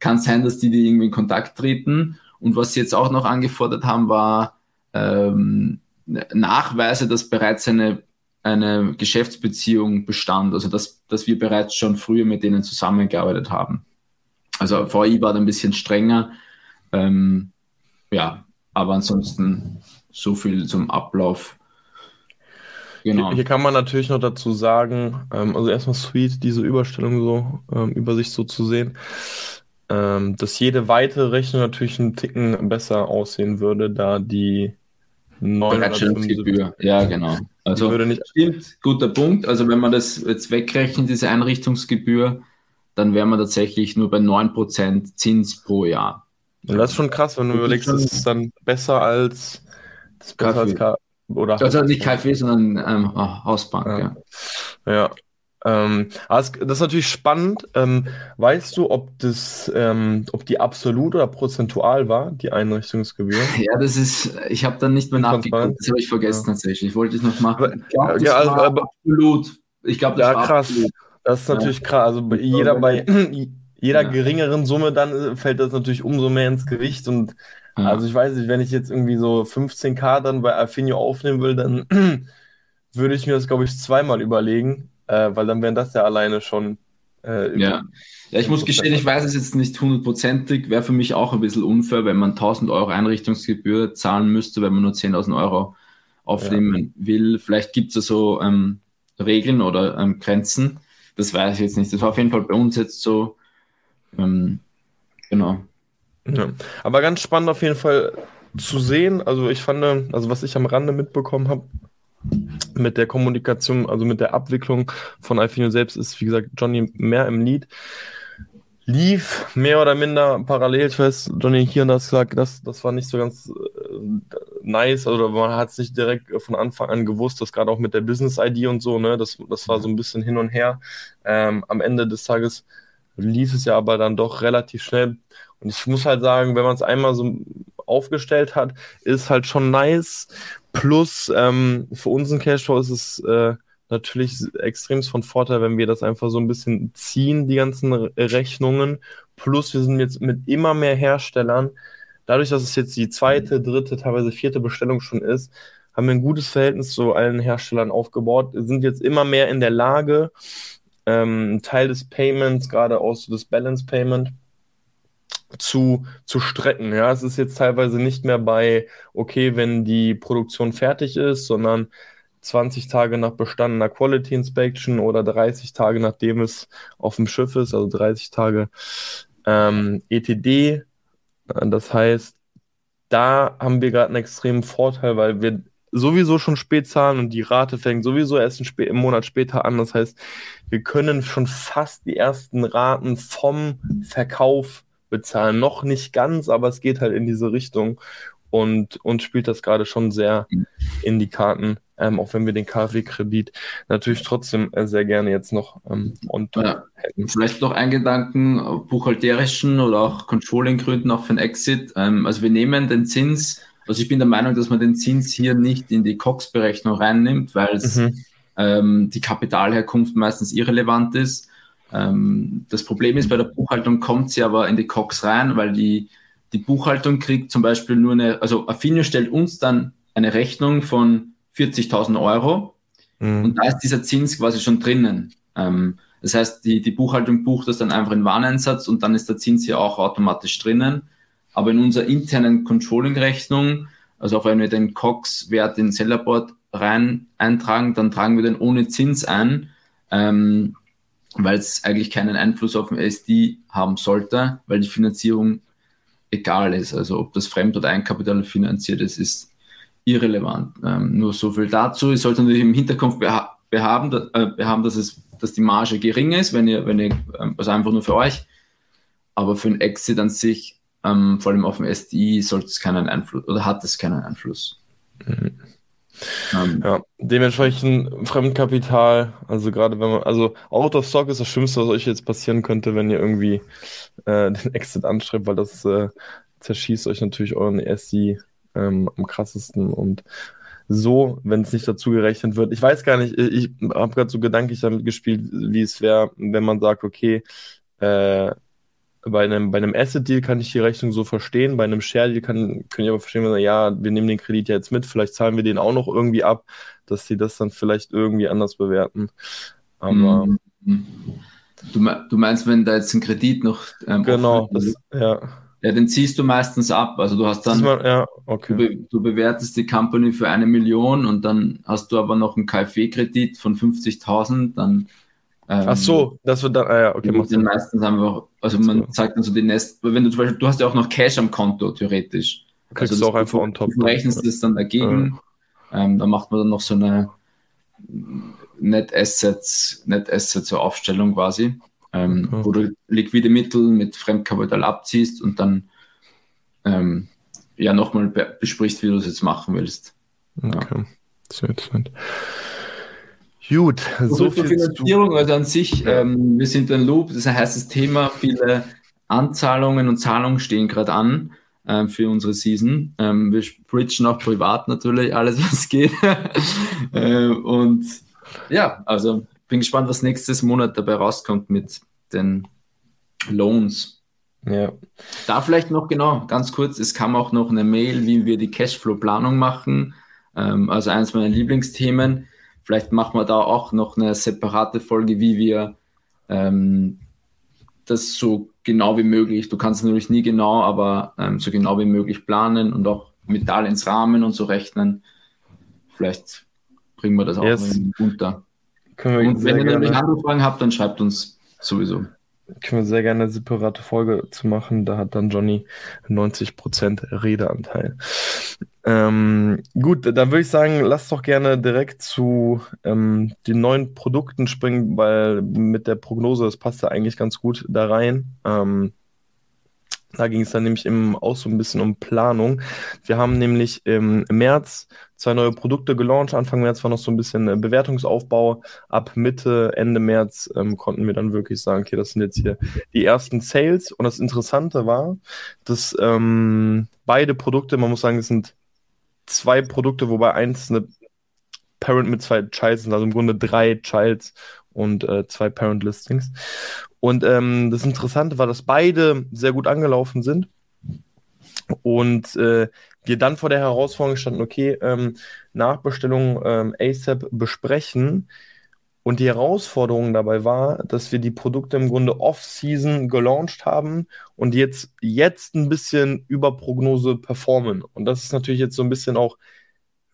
Kann sein, dass die die irgendwie in Kontakt treten. Und was sie jetzt auch noch angefordert haben, war ähm, Nachweise, dass bereits eine, eine Geschäftsbeziehung bestand. Also dass, dass wir bereits schon früher mit denen zusammengearbeitet haben. Also VI war da ein bisschen strenger. Ähm, ja, aber ansonsten so viel zum Ablauf. Genau. Hier, hier kann man natürlich noch dazu sagen, ähm, also erstmal sweet, diese Überstellung so, ähm, Übersicht so zu sehen, ähm, dass jede weitere Rechnung natürlich einen Ticken besser aussehen würde, da die Bereitstellungsgebühr, ja genau. Also würde nicht stimmt, guter Punkt. Also wenn man das jetzt wegrechnet, diese Einrichtungsgebühr, dann wären wir tatsächlich nur bei 9% Zins pro Jahr. Und das ist schon krass, wenn du überlegst, das ist dann besser als das besser als K oder Also nicht KfW, sondern ähm, Hausbank, ja. Ja. ja. Ähm, das ist natürlich spannend. Ähm, weißt du, ob das, ähm, ob die absolut oder prozentual war, die Einrichtungsgebühr? Ja, das ist, ich habe dann nicht mehr nachgeguckt, das habe ich vergessen ja. tatsächlich. Ich wollte es noch machen. Ich glaub, ja, also, aber, absolut. Ich glaube, das ja, war krass. Absolut. Das ist natürlich ja. krass. Also jeder bei jeder geringeren Summe dann äh, fällt das natürlich umso mehr ins Gewicht. Und ja. also ich weiß nicht, wenn ich jetzt irgendwie so 15k dann bei Affinio aufnehmen will, dann würde ich mir das, glaube ich, zweimal überlegen, äh, weil dann wären das ja alleine schon. Äh, ja. ja, ich muss gestehen, ich weiß es jetzt nicht hundertprozentig, wäre für mich auch ein bisschen unfair, wenn man 1000 Euro Einrichtungsgebühr zahlen müsste, wenn man nur 10.000 Euro aufnehmen will. Vielleicht gibt es ja so ähm, Regeln oder ähm, Grenzen das weiß ich jetzt nicht. Das war auf jeden Fall bei uns jetzt so. Ähm, genau. Ja. Aber ganz spannend auf jeden Fall zu sehen. Also ich fand, also was ich am Rande mitbekommen habe, mit der Kommunikation, also mit der Abwicklung von Alfino selbst ist, wie gesagt, Johnny mehr im Lead. Lief mehr oder minder parallel. Weiß, Johnny hier und das gesagt, das, das war nicht so ganz äh, nice. Also man hat es nicht direkt von Anfang an gewusst, dass gerade auch mit der Business-ID und so, ne, das, das war so ein bisschen hin und her. Ähm, am Ende des Tages lief es ja aber dann doch relativ schnell. Und ich muss halt sagen, wenn man es einmal so aufgestellt hat, ist halt schon nice. Plus ähm, für unseren Cashflow ist es äh, natürlich extrem von Vorteil, wenn wir das einfach so ein bisschen ziehen, die ganzen Rechnungen. Plus wir sind jetzt mit immer mehr Herstellern. Dadurch, dass es jetzt die zweite, dritte, teilweise vierte Bestellung schon ist, haben wir ein gutes Verhältnis zu allen Herstellern aufgebaut, sind jetzt immer mehr in der Lage, ähm, Teil des Payments, gerade aus das Balance Payment, zu, zu strecken. Ja, es ist jetzt teilweise nicht mehr bei, okay, wenn die Produktion fertig ist, sondern 20 Tage nach bestandener Quality Inspection oder 30 Tage nachdem es auf dem Schiff ist, also 30 Tage ähm, ETD. Das heißt, da haben wir gerade einen extremen Vorteil, weil wir sowieso schon spät zahlen und die Rate fängt sowieso erst im Monat später an. Das heißt, wir können schon fast die ersten Raten vom Verkauf bezahlen. Noch nicht ganz, aber es geht halt in diese Richtung und uns spielt das gerade schon sehr in die Karten, ähm, auch wenn wir den KfW-Kredit natürlich trotzdem äh, sehr gerne jetzt noch ähm, und ja, hätten. Vielleicht noch ein Gedanken, buchhalterischen oder auch Controlling-Gründen auch für den Exit. Ähm, also wir nehmen den Zins, also ich bin der Meinung, dass man den Zins hier nicht in die COX-Berechnung reinnimmt, weil es mhm. ähm, die Kapitalherkunft meistens irrelevant ist. Ähm, das Problem ist, bei der Buchhaltung kommt sie aber in die COX rein, weil die, die Buchhaltung kriegt zum Beispiel nur eine, also Affinio stellt uns dann eine Rechnung von 40.000 Euro mhm. und da ist dieser Zins quasi schon drinnen. Ähm, das heißt, die, die Buchhaltung bucht das dann einfach in Wareneinsatz und dann ist der Zins hier auch automatisch drinnen. Aber in unserer internen Controlling-Rechnung, also auch wenn wir den COX-Wert in Sellerboard rein eintragen, dann tragen wir den ohne Zins ein. Ähm, weil es eigentlich keinen Einfluss auf den SD haben sollte, weil die Finanzierung egal ist. Also ob das Fremd- oder Eigenkapital finanziert ist, ist irrelevant. Ähm, nur so viel dazu. Ihr sollt natürlich im Hinterkopf beha behaben, da, äh, behaben, dass, es, dass die Marge gering ist, wenn ihr, wenn ihr, ähm, also einfach nur für euch. Aber für einen Exit an sich, ähm, vor allem auf dem SDI, sollte es keinen Einfluss oder hat es keinen Einfluss. Mhm. Ähm, ja, dementsprechend Fremdkapital, also gerade wenn man, also Out of Stock ist das Schlimmste, was euch jetzt passieren könnte, wenn ihr irgendwie äh, den Exit anstrebt, weil das äh, zerschießt euch natürlich euren SI ähm, am krassesten und so, wenn es nicht dazu gerechnet wird. Ich weiß gar nicht, ich habe gerade so gedanklich damit gespielt, wie es wäre, wenn man sagt, okay, äh, bei einem, bei einem Asset-Deal kann ich die Rechnung so verstehen, bei einem Share-Deal kann, kann ich aber verstehen, wenn ja, wir nehmen den Kredit ja jetzt mit, vielleicht zahlen wir den auch noch irgendwie ab, dass sie das dann vielleicht irgendwie anders bewerten. Aber. Mhm. Du, du meinst, wenn da jetzt ein Kredit noch. Ähm, genau, das, ja. Ja, den ziehst du meistens ab. Also du hast dann, mal, ja, okay. du, be, du, bewertest die Company für eine Million und dann hast du aber noch einen KfW-Kredit von 50.000, dann ähm, Ach so, das wird dann, ah ja, okay. Macht den meistens einfach, also man so. zeigt dann so den Nest, wenn du zum Beispiel, du hast ja auch noch Cash am Konto, theoretisch. Kriegst also du auch einfach on top. Du rechnest das dann dagegen, ja. ähm, dann macht man dann noch so eine Net Assets, Net Assets so Aufstellung quasi, ähm, okay. wo du liquide Mittel mit Fremdkapital abziehst und dann ähm, ja nochmal besprichst, wie du es jetzt machen willst. Okay, ja. sehr interessant. Gut, so, so viel Finanzierung, also an sich, ähm, wir sind ein Loop, das ist ein heißes Thema, viele Anzahlungen und Zahlungen stehen gerade an ähm, für unsere Season. Ähm, wir bridgen auch privat natürlich alles, was geht. äh, und ja, also bin gespannt, was nächstes Monat dabei rauskommt mit den Loans. Ja. Da vielleicht noch genau, ganz kurz, es kam auch noch eine Mail, wie wir die Cashflow-Planung machen. Ähm, also eines meiner Lieblingsthemen Vielleicht machen wir da auch noch eine separate Folge, wie wir ähm, das so genau wie möglich, du kannst natürlich nie genau, aber ähm, so genau wie möglich planen und auch mit ins Rahmen und so rechnen. Vielleicht bringen wir das auch yes. unter. und wenn ihr natürlich andere Fragen habt, dann schreibt uns sowieso. Können wir sehr gerne eine separate Folge zu machen. Da hat dann Johnny 90% Redeanteil. Ähm, gut, dann würde ich sagen, lass doch gerne direkt zu ähm, den neuen Produkten springen, weil mit der Prognose, das passt ja eigentlich ganz gut da rein. Ähm, da ging es dann nämlich eben auch so ein bisschen um Planung. Wir haben nämlich im März zwei neue Produkte gelauncht. Anfang März war noch so ein bisschen äh, Bewertungsaufbau. Ab Mitte, Ende März ähm, konnten wir dann wirklich sagen, okay, das sind jetzt hier die ersten Sales. Und das Interessante war, dass ähm, beide Produkte, man muss sagen, es sind zwei Produkte, wobei eins eine Parent mit zwei Childs sind, also im Grunde drei Childs und äh, zwei Parent Listings. Und ähm, das Interessante war, dass beide sehr gut angelaufen sind. Und äh, wir dann vor der Herausforderung standen, okay, ähm, Nachbestellung ähm, ASAP besprechen. Und die Herausforderung dabei war, dass wir die Produkte im Grunde off-season gelauncht haben und jetzt, jetzt ein bisschen über Prognose performen. Und das ist natürlich jetzt so ein bisschen auch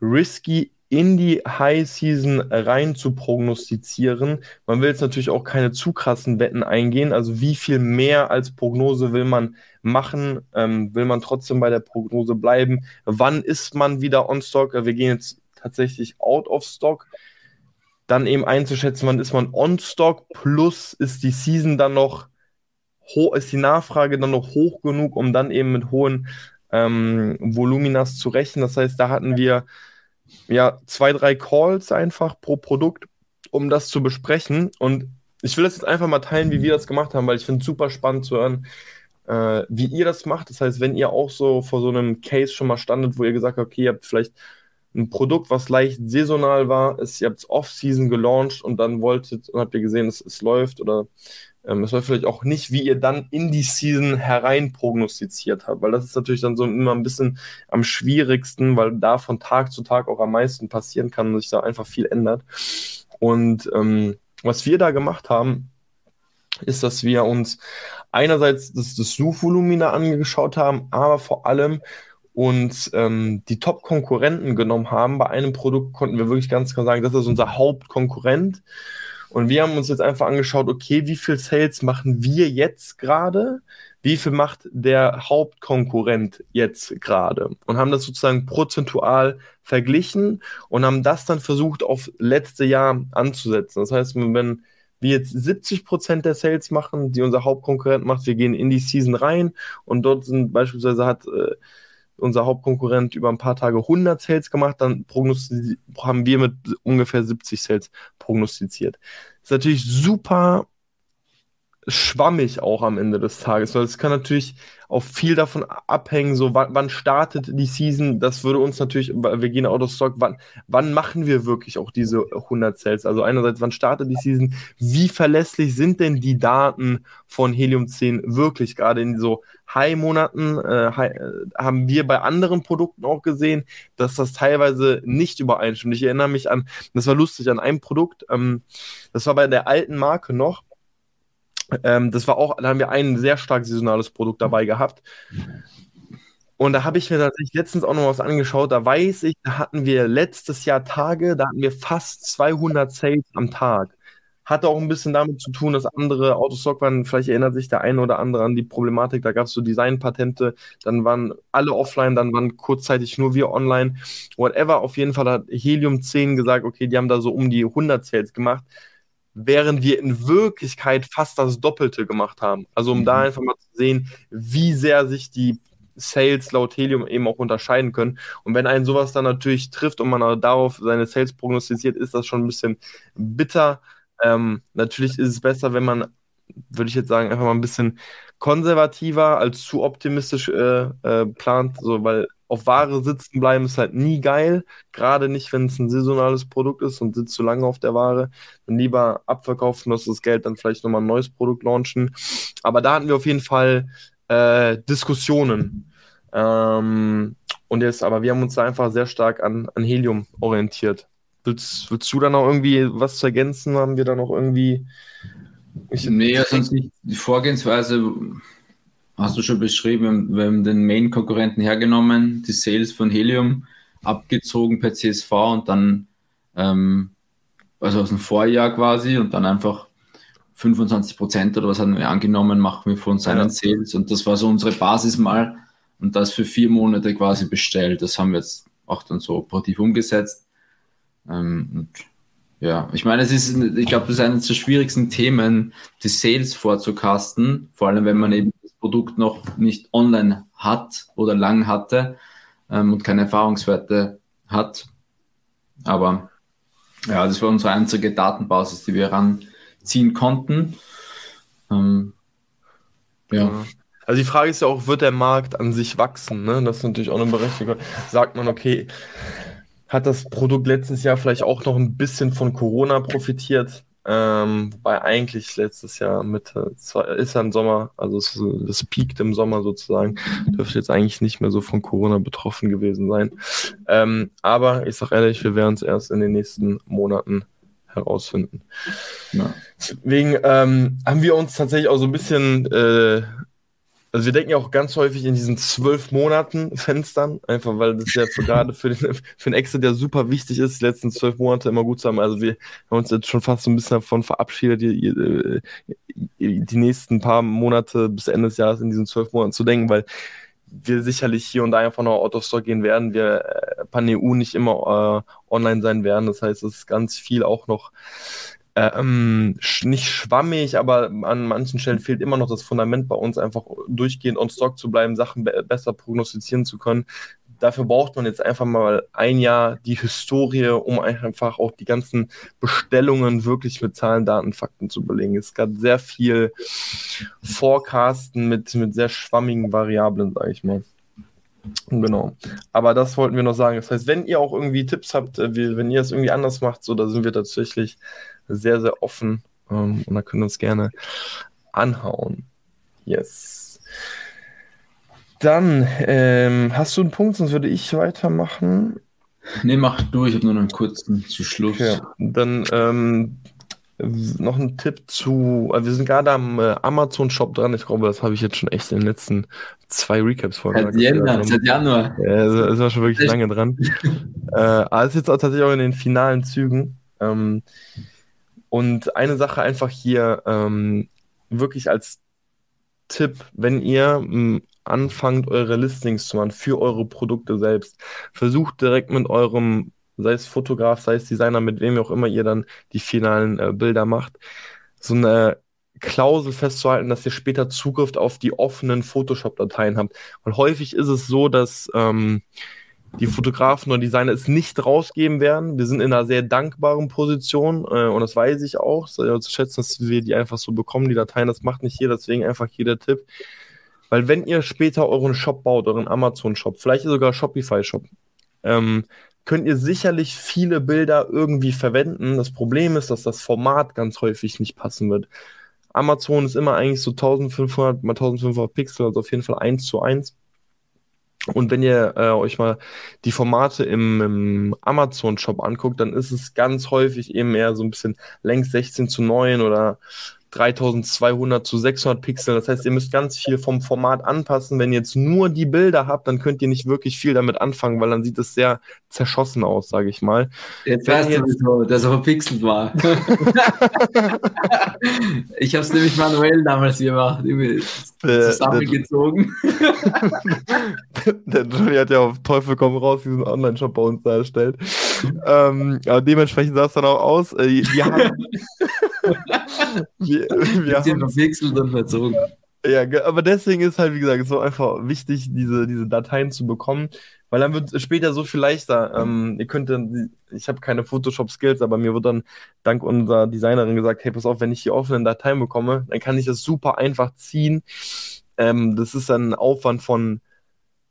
risky in die High Season rein zu prognostizieren. Man will jetzt natürlich auch keine zu krassen Wetten eingehen. Also wie viel mehr als Prognose will man machen? Ähm, will man trotzdem bei der Prognose bleiben? Wann ist man wieder on Stock? Wir gehen jetzt tatsächlich out of Stock. Dann eben einzuschätzen, wann ist man on Stock? Plus ist die Season dann noch hoch, ist die Nachfrage dann noch hoch genug, um dann eben mit hohen ähm, Voluminas zu rechnen. Das heißt, da hatten wir ja, zwei, drei Calls einfach pro Produkt, um das zu besprechen. Und ich will das jetzt einfach mal teilen, wie wir das gemacht haben, weil ich finde es super spannend zu hören, äh, wie ihr das macht. Das heißt, wenn ihr auch so vor so einem Case schon mal standet, wo ihr gesagt habt, okay, ihr habt vielleicht ein Produkt, was leicht saisonal war, ist, ihr habt es off-season gelauncht und dann wolltet und habt ihr gesehen, es, es läuft oder ähm, es war vielleicht auch nicht, wie ihr dann in die Season herein prognostiziert habt, weil das ist natürlich dann so immer ein bisschen am schwierigsten, weil da von Tag zu Tag auch am meisten passieren kann und sich da einfach viel ändert. Und ähm, was wir da gemacht haben, ist, dass wir uns einerseits das, das Suchvolumina angeschaut haben, aber vor allem uns ähm, die Top-Konkurrenten genommen haben. Bei einem Produkt konnten wir wirklich ganz klar sagen, das ist unser Hauptkonkurrent. Und wir haben uns jetzt einfach angeschaut, okay, wie viel Sales machen wir jetzt gerade? Wie viel macht der Hauptkonkurrent jetzt gerade? Und haben das sozusagen prozentual verglichen und haben das dann versucht, auf letzte Jahr anzusetzen. Das heißt, wenn wir jetzt 70 Prozent der Sales machen, die unser Hauptkonkurrent macht, wir gehen in die Season rein und dort sind beispielsweise hat äh, unser Hauptkonkurrent über ein paar Tage 100 Sales gemacht, dann haben wir mit ungefähr 70 Sales prognostiziert. Ist natürlich super schwammig auch am Ende des Tages, weil es kann natürlich auch viel davon abhängen, so wann, wann, startet die Season, das würde uns natürlich, wir gehen out of stock, wann, wann machen wir wirklich auch diese 100 Sales? Also einerseits, wann startet die Season? Wie verlässlich sind denn die Daten von Helium 10 wirklich? Gerade in so High-Monaten äh, high, äh, haben wir bei anderen Produkten auch gesehen, dass das teilweise nicht übereinstimmt. Ich erinnere mich an, das war lustig, an einem Produkt, ähm, das war bei der alten Marke noch, ähm, das war auch, da haben wir ein sehr stark saisonales Produkt dabei gehabt. Und da habe ich mir tatsächlich letztens auch noch was angeschaut. Da weiß ich, da hatten wir letztes Jahr Tage, da hatten wir fast 200 Sales am Tag. Hatte auch ein bisschen damit zu tun, dass andere Autostock waren. Vielleicht erinnert sich der eine oder andere an die Problematik. Da gab es so Designpatente, dann waren alle offline, dann waren kurzzeitig nur wir online. Whatever. Auf jeden Fall hat Helium 10 gesagt, okay, die haben da so um die 100 Sales gemacht während wir in Wirklichkeit fast das Doppelte gemacht haben. Also um mhm. da einfach mal zu sehen, wie sehr sich die Sales laut Helium eben auch unterscheiden können. Und wenn einen sowas dann natürlich trifft und man darauf seine Sales prognostiziert, ist das schon ein bisschen bitter. Ähm, natürlich ist es besser, wenn man, würde ich jetzt sagen, einfach mal ein bisschen konservativer als zu optimistisch äh, äh, plant, so weil auf Ware sitzen bleiben ist halt nie geil. Gerade nicht, wenn es ein saisonales Produkt ist und sitzt zu lange auf der Ware. Dann lieber abverkaufen, dass das Geld dann vielleicht nochmal ein neues Produkt launchen. Aber da hatten wir auf jeden Fall äh, Diskussionen. Ähm, und jetzt, aber wir haben uns da einfach sehr stark an, an Helium orientiert. Willst, willst du da noch irgendwie was zu ergänzen? Haben wir da noch irgendwie. Ich, nee, sonst nicht. Die Vorgehensweise hast du schon beschrieben, wir haben den Main-Konkurrenten hergenommen, die Sales von Helium abgezogen per CSV und dann, ähm, also aus dem Vorjahr quasi und dann einfach 25 Prozent oder was hatten wir angenommen, machen wir von seinen ja. Sales und das war so unsere Basis mal. und das für vier Monate quasi bestellt. Das haben wir jetzt auch dann so operativ umgesetzt. Ähm, und ja, ich meine, es ist, ich glaube, das ist eines der schwierigsten Themen, die Sales vorzukasten, vor allem wenn man eben Produkt noch nicht online hat oder lang hatte ähm, und keine Erfahrungswerte hat. Aber ja, das war unsere einzige Datenbasis, die wir ranziehen konnten. Ähm, ja. Also die Frage ist ja auch, wird der Markt an sich wachsen? Ne? Das ist natürlich auch eine Berechtigung. Sagt man, okay, hat das Produkt letztes Jahr vielleicht auch noch ein bisschen von Corona profitiert? Ähm, wobei eigentlich letztes Jahr Mitte, ist ja im Sommer, also es, es piekt im Sommer sozusagen, dürfte jetzt eigentlich nicht mehr so von Corona betroffen gewesen sein. Ähm, aber ich sag ehrlich, wir werden es erst in den nächsten Monaten herausfinden. Ja. Deswegen ähm, haben wir uns tatsächlich auch so ein bisschen äh, also wir denken ja auch ganz häufig in diesen zwölf Monaten Fenstern, einfach weil das ja für, gerade für den, für den Exit ja super wichtig ist, die letzten zwölf Monate immer gut zu haben. Also wir haben uns jetzt schon fast so ein bisschen davon verabschiedet, die, äh, die nächsten paar Monate bis Ende des Jahres in diesen zwölf Monaten zu denken, weil wir sicherlich hier und da einfach noch out of stock gehen werden, wir äh, Pan-EU nicht immer äh, online sein werden. Das heißt, es ist ganz viel auch noch ähm, nicht schwammig, aber an manchen Stellen fehlt immer noch das Fundament bei uns, einfach durchgehend on stock zu bleiben, Sachen be besser prognostizieren zu können. Dafür braucht man jetzt einfach mal ein Jahr die Historie, um einfach auch die ganzen Bestellungen wirklich mit Zahlen, Daten, Fakten zu belegen. Es gab sehr viel Forecasten mit, mit sehr schwammigen Variablen, sage ich mal. Genau. Aber das wollten wir noch sagen. Das heißt, wenn ihr auch irgendwie Tipps habt, äh, wie, wenn ihr es irgendwie anders macht, so, da sind wir tatsächlich sehr, sehr offen ähm, und da können wir uns gerne anhauen. Yes. Dann ähm, hast du einen Punkt, sonst würde ich weitermachen. Nee, mach du, ich habe nur noch einen kurzen zu Schluss. Okay. Dann ähm, noch ein Tipp zu, also wir sind gerade am äh, Amazon-Shop dran. Ich glaube, das habe ich jetzt schon echt in den letzten zwei Recaps vorher Seit Januar. Seit Januar. Ja, das war schon wirklich echt? lange dran. äh, aber es ist jetzt auch tatsächlich auch in den finalen Zügen. Ähm, und eine Sache einfach hier ähm, wirklich als Tipp, wenn ihr m, anfangt, eure Listings zu machen für eure Produkte selbst, versucht direkt mit eurem sei es Fotograf, sei es Designer, mit wem auch immer ihr dann die finalen äh, Bilder macht, so eine Klausel festzuhalten, dass ihr später Zugriff auf die offenen Photoshop-Dateien habt. Weil häufig ist es so, dass ähm, die Fotografen oder Designer es nicht rausgeben werden. Wir sind in einer sehr dankbaren Position äh, und das weiß ich auch. Zu schätzen, dass wir die einfach so bekommen, die Dateien. Das macht nicht jeder, deswegen einfach hier der Tipp. Weil wenn ihr später euren Shop baut, euren Amazon-Shop, vielleicht sogar Shopify-Shop, ähm, könnt ihr sicherlich viele Bilder irgendwie verwenden. Das Problem ist, dass das Format ganz häufig nicht passen wird. Amazon ist immer eigentlich so 1500 mal 1500 Pixel, also auf jeden Fall 1 zu 1. Und wenn ihr äh, euch mal die Formate im, im Amazon-Shop anguckt, dann ist es ganz häufig eben eher so ein bisschen längs 16 zu 9 oder 3200 zu 600 Pixel. Das heißt, ihr müsst ganz viel vom Format anpassen. Wenn ihr jetzt nur die Bilder habt, dann könnt ihr nicht wirklich viel damit anfangen, weil dann sieht es sehr zerschossen aus, sage ich mal. Jetzt weißt du, wieso das auch verpixelt war. ich habe es nämlich manuell damals gemacht, zusammengezogen. der Johnny hat ja auf Teufel komm raus diesen Online-Shop bei uns da erstellt. ähm, aber dementsprechend sah es dann auch aus. Äh, wir haben wir, wir haben verwechselt und verzogen. Ja, aber deswegen ist halt, wie gesagt, so einfach wichtig, diese, diese Dateien zu bekommen, weil dann wird es später so viel leichter. Ähm, ihr könnt dann, ich habe keine Photoshop-Skills, aber mir wird dann dank unserer Designerin gesagt, hey, pass auf, wenn ich die offenen Dateien bekomme, dann kann ich das super einfach ziehen. Ähm, das ist dann ein Aufwand von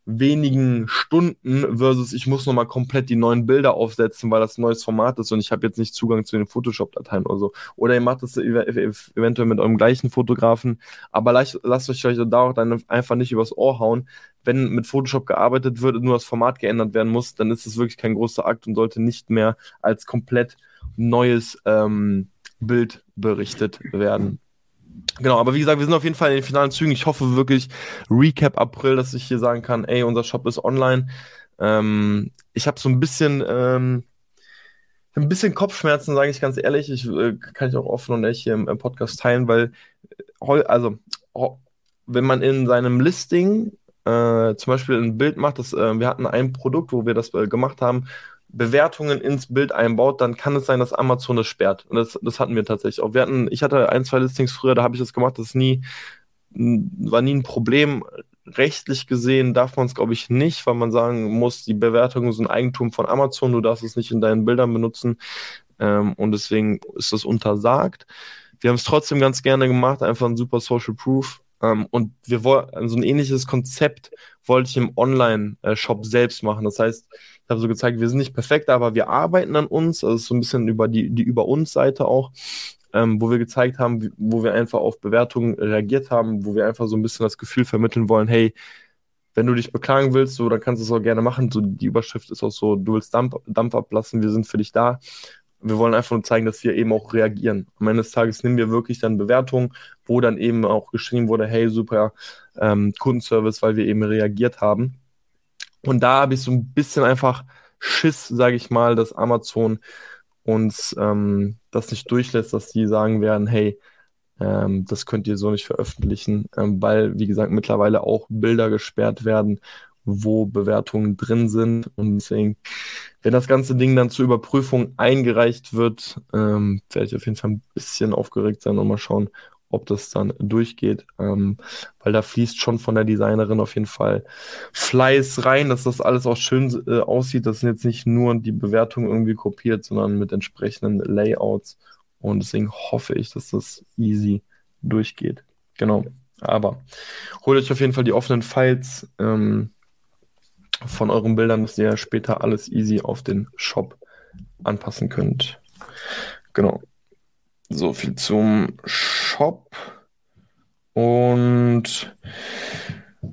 wenigen Stunden versus ich muss nochmal komplett die neuen Bilder aufsetzen, weil das ein neues Format ist und ich habe jetzt nicht Zugang zu den Photoshop-Dateien oder so. Oder ihr macht das eventuell mit eurem gleichen Fotografen, aber lasst, lasst euch da auch dann einfach nicht übers Ohr hauen. Wenn mit Photoshop gearbeitet wird und nur das Format geändert werden muss, dann ist es wirklich kein großer Akt und sollte nicht mehr als komplett neues ähm, Bild berichtet werden. Genau, aber wie gesagt, wir sind auf jeden Fall in den finalen Zügen. Ich hoffe wirklich, Recap April, dass ich hier sagen kann, ey, unser Shop ist online. Ähm, ich habe so ein bisschen, ähm, ein bisschen Kopfschmerzen, sage ich ganz ehrlich. Ich äh, kann ich auch offen und ehrlich hier im, im Podcast teilen, weil, äh, also, wenn man in seinem Listing äh, zum Beispiel ein Bild macht, das, äh, wir hatten ein Produkt, wo wir das äh, gemacht haben, Bewertungen ins Bild einbaut, dann kann es sein, dass Amazon das sperrt. Und das, das hatten wir tatsächlich auch. Wir hatten, ich hatte ein, zwei Listings früher, da habe ich das gemacht, das ist nie, war nie ein Problem. Rechtlich gesehen darf man es, glaube ich, nicht, weil man sagen muss, die Bewertungen sind Eigentum von Amazon, du darfst es nicht in deinen Bildern benutzen. Ähm, und deswegen ist das untersagt. Wir haben es trotzdem ganz gerne gemacht, einfach ein super Social Proof. Ähm, und wir wollen, so also ein ähnliches Konzept wollte ich im Online-Shop selbst machen. Das heißt, habe so gezeigt, wir sind nicht perfekt, aber wir arbeiten an uns. Also so ein bisschen über die, die über uns Seite auch, ähm, wo wir gezeigt haben, wo wir einfach auf Bewertungen reagiert haben, wo wir einfach so ein bisschen das Gefühl vermitteln wollen, hey, wenn du dich beklagen willst, so, dann kannst du es auch gerne machen. So, die Überschrift ist auch so, du willst Dampf, Dampf ablassen, wir sind für dich da wir wollen einfach nur zeigen, dass wir eben auch reagieren. Am Ende des Tages nehmen wir wirklich dann Bewertungen, wo dann eben auch geschrieben wurde, hey, super ähm, Kundenservice, weil wir eben reagiert haben. Und da habe ich so ein bisschen einfach Schiss, sage ich mal, dass Amazon uns ähm, das nicht durchlässt, dass die sagen werden, hey, ähm, das könnt ihr so nicht veröffentlichen, ähm, weil, wie gesagt, mittlerweile auch Bilder gesperrt werden wo Bewertungen drin sind. Und deswegen, wenn das ganze Ding dann zur Überprüfung eingereicht wird, ähm, werde ich auf jeden Fall ein bisschen aufgeregt sein und mal schauen, ob das dann durchgeht, ähm, weil da fließt schon von der Designerin auf jeden Fall Fleiß rein, dass das alles auch schön äh, aussieht. Das sind jetzt nicht nur die Bewertungen irgendwie kopiert, sondern mit entsprechenden Layouts. Und deswegen hoffe ich, dass das easy durchgeht. Genau. Aber holt euch auf jeden Fall die offenen Files. Ähm, von euren Bildern, dass ihr später alles easy auf den Shop anpassen könnt. Genau. So viel zum Shop. Und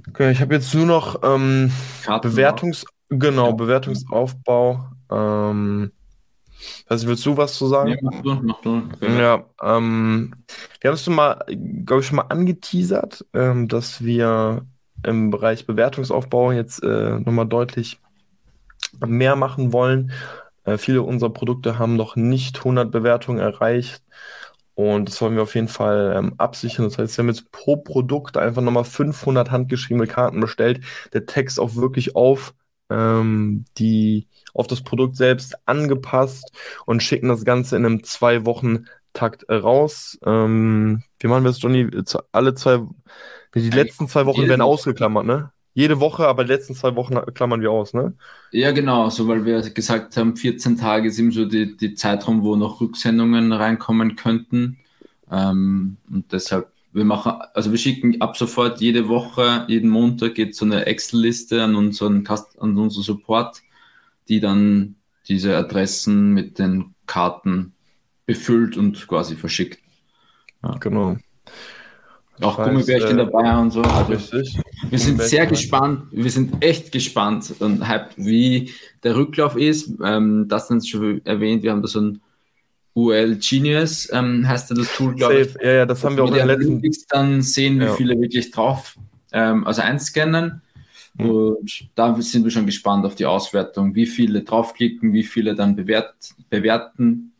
okay, ich habe jetzt nur noch ähm, Bewertungs genau, Bewertungsaufbau. Ähm, also willst du was zu sagen? Ja, mach du, mach du. Ja, ähm, wir haben es schon mal, glaube ich, schon mal angeteasert, ähm, dass wir im Bereich Bewertungsaufbau jetzt äh, nochmal deutlich mehr machen wollen. Äh, viele unserer Produkte haben noch nicht 100 Bewertungen erreicht und das wollen wir auf jeden Fall ähm, absichern. Das heißt, wir haben jetzt pro Produkt einfach nochmal 500 handgeschriebene Karten bestellt. Der Text auch wirklich auf ähm, die auf das Produkt selbst angepasst und schicken das Ganze in einem zwei Wochen Takt raus. Ähm, wie machen wir das, Johnny? Alle zwei die letzten zwei Wochen werden ausgeklammert, ne? Jede Woche, aber die letzten zwei Wochen klammern wir aus, ne? Ja, genau, so weil wir gesagt haben, 14 Tage sind so die, die Zeitraum, wo noch Rücksendungen reinkommen könnten. Ähm, und deshalb, wir machen, also wir schicken ab sofort jede Woche, jeden Montag geht so eine Excel-Liste an unseren an unseren Support, die dann diese Adressen mit den Karten befüllt und quasi verschickt. Ja. Genau. Auch Gummibärchen äh, dabei und so. Also richtig. Wir sind sehr gespannt, wir sind echt gespannt und hyped, wie der Rücklauf ist. Ähm, das sind schon erwähnt, wir haben da so ein UL Genius, ähm, heißt ja das Tool, glaube ich. Ja, ja, das haben wir auch in der letzten. Dann sehen, wie ja. viele wirklich drauf, ähm, also einscannen. Mhm. Und da sind wir schon gespannt auf die Auswertung, wie viele draufklicken, wie viele dann bewert, bewerten.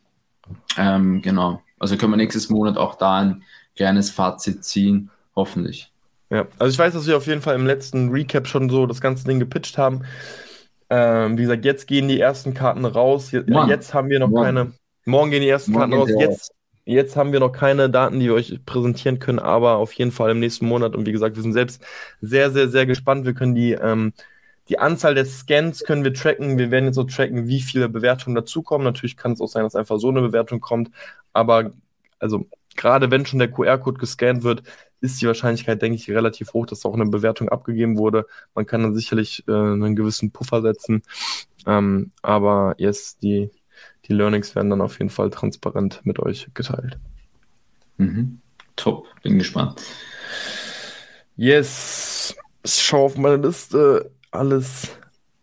Ähm, genau. Also können wir nächstes Monat auch da ein kleines Fazit ziehen, hoffentlich. Ja, also ich weiß, dass wir auf jeden Fall im letzten Recap schon so das ganze Ding gepitcht haben. Ähm, wie gesagt, jetzt gehen die ersten Karten raus. Jetzt, jetzt haben wir noch morgen. keine. Morgen gehen die ersten morgen Karten raus. Jetzt, jetzt haben wir noch keine Daten, die wir euch präsentieren können, aber auf jeden Fall im nächsten Monat. Und wie gesagt, wir sind selbst sehr, sehr, sehr gespannt. Wir können die, ähm, die Anzahl der Scans können wir tracken. Wir werden jetzt so tracken, wie viele Bewertungen dazukommen. Natürlich kann es auch sein, dass einfach so eine Bewertung kommt. Aber also gerade wenn schon der QR-Code gescannt wird, ist die Wahrscheinlichkeit, denke ich, relativ hoch, dass auch eine Bewertung abgegeben wurde. Man kann dann sicherlich äh, einen gewissen Puffer setzen. Ähm, aber yes, die, die Learnings werden dann auf jeden Fall transparent mit euch geteilt. Mhm. Top, bin gespannt. Yes, schau auf meine Liste. Alles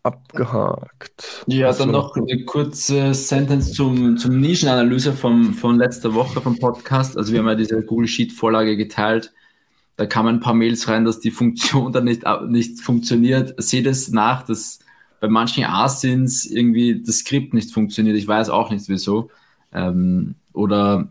abgehakt. Ja, dann noch eine kurze Sentence zum, zum Nischenanalyse vom, von letzter Woche vom Podcast. Also wir haben ja diese Google Sheet-Vorlage geteilt. Da kamen ein paar Mails rein, dass die Funktion dann nicht, nicht funktioniert. Seht es nach, dass bei manchen Asins irgendwie das Skript nicht funktioniert. Ich weiß auch nicht wieso. Ähm, oder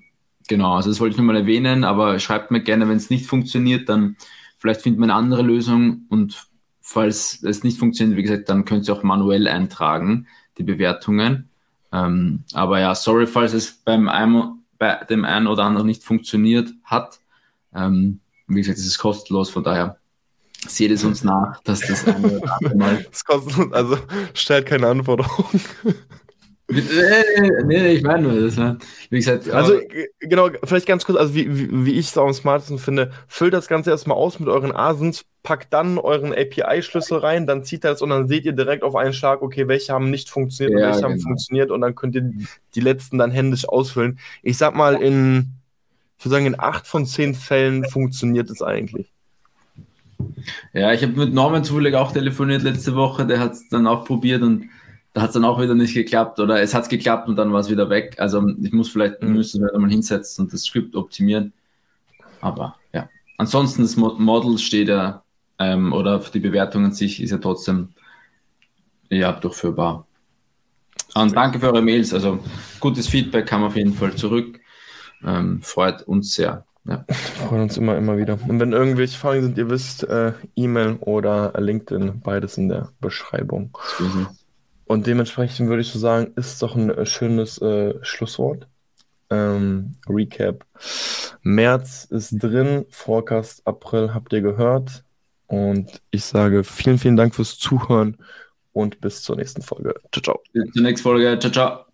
genau, also das wollte ich nur mal erwähnen, aber schreibt mir gerne, wenn es nicht funktioniert, dann vielleicht findet man eine andere Lösung und falls es nicht funktioniert, wie gesagt, dann könnt ihr auch manuell eintragen, die Bewertungen. Ähm, aber ja, sorry, falls es beim einem, bei dem einen oder anderen nicht funktioniert hat. Ähm, wie gesagt, es ist kostenlos, von daher seht es uns nach, dass das eine oder andere Mal. Das kostet, also stellt keine Anforderungen. Nee, nee, ich meine nur, das war, wie gesagt. Also, genau, vielleicht ganz kurz, also wie, wie, wie ich es am smartesten finde, füllt das Ganze erstmal aus mit euren Asins, packt dann euren API-Schlüssel rein, dann zieht er es und dann seht ihr direkt auf einen Schlag, okay, welche haben nicht funktioniert Ja, und welche haben genau. funktioniert und dann könnt ihr die letzten dann händisch ausfüllen. Ich sag mal, in, ich würde sagen, in acht von zehn Fällen funktioniert es eigentlich. Ja, ich habe mit Norman zufällig auch telefoniert letzte Woche, der hat es dann auch probiert und da hat es dann auch wieder nicht geklappt oder es hat geklappt und dann war es wieder weg. Also ich muss vielleicht, Mhm. müssen wir mal hinsetzen und das Skript optimieren. Aber ja, ansonsten das Mo- Model steht ja ähm, oder die Bewertung an sich ist ja trotzdem ja durchführbar. Und danke für eure Mails, also gutes Feedback kam auf jeden Fall zurück. Ähm, freut uns sehr. Ja. Freuen uns immer, immer wieder. Und wenn irgendwelche Fragen sind, ihr wisst, äh, E-Mail oder LinkedIn, beides in der Beschreibung. es. Und dementsprechend würde ich so sagen, ist doch ein äh, schönes äh, Schlusswort. Ähm, Recap. März ist drin, Forecast April habt ihr gehört. Und ich sage vielen, vielen Dank fürs Zuhören und bis zur nächsten Folge. Ciao, ciao. Bis zur nächsten Folge. Ciao, ciao.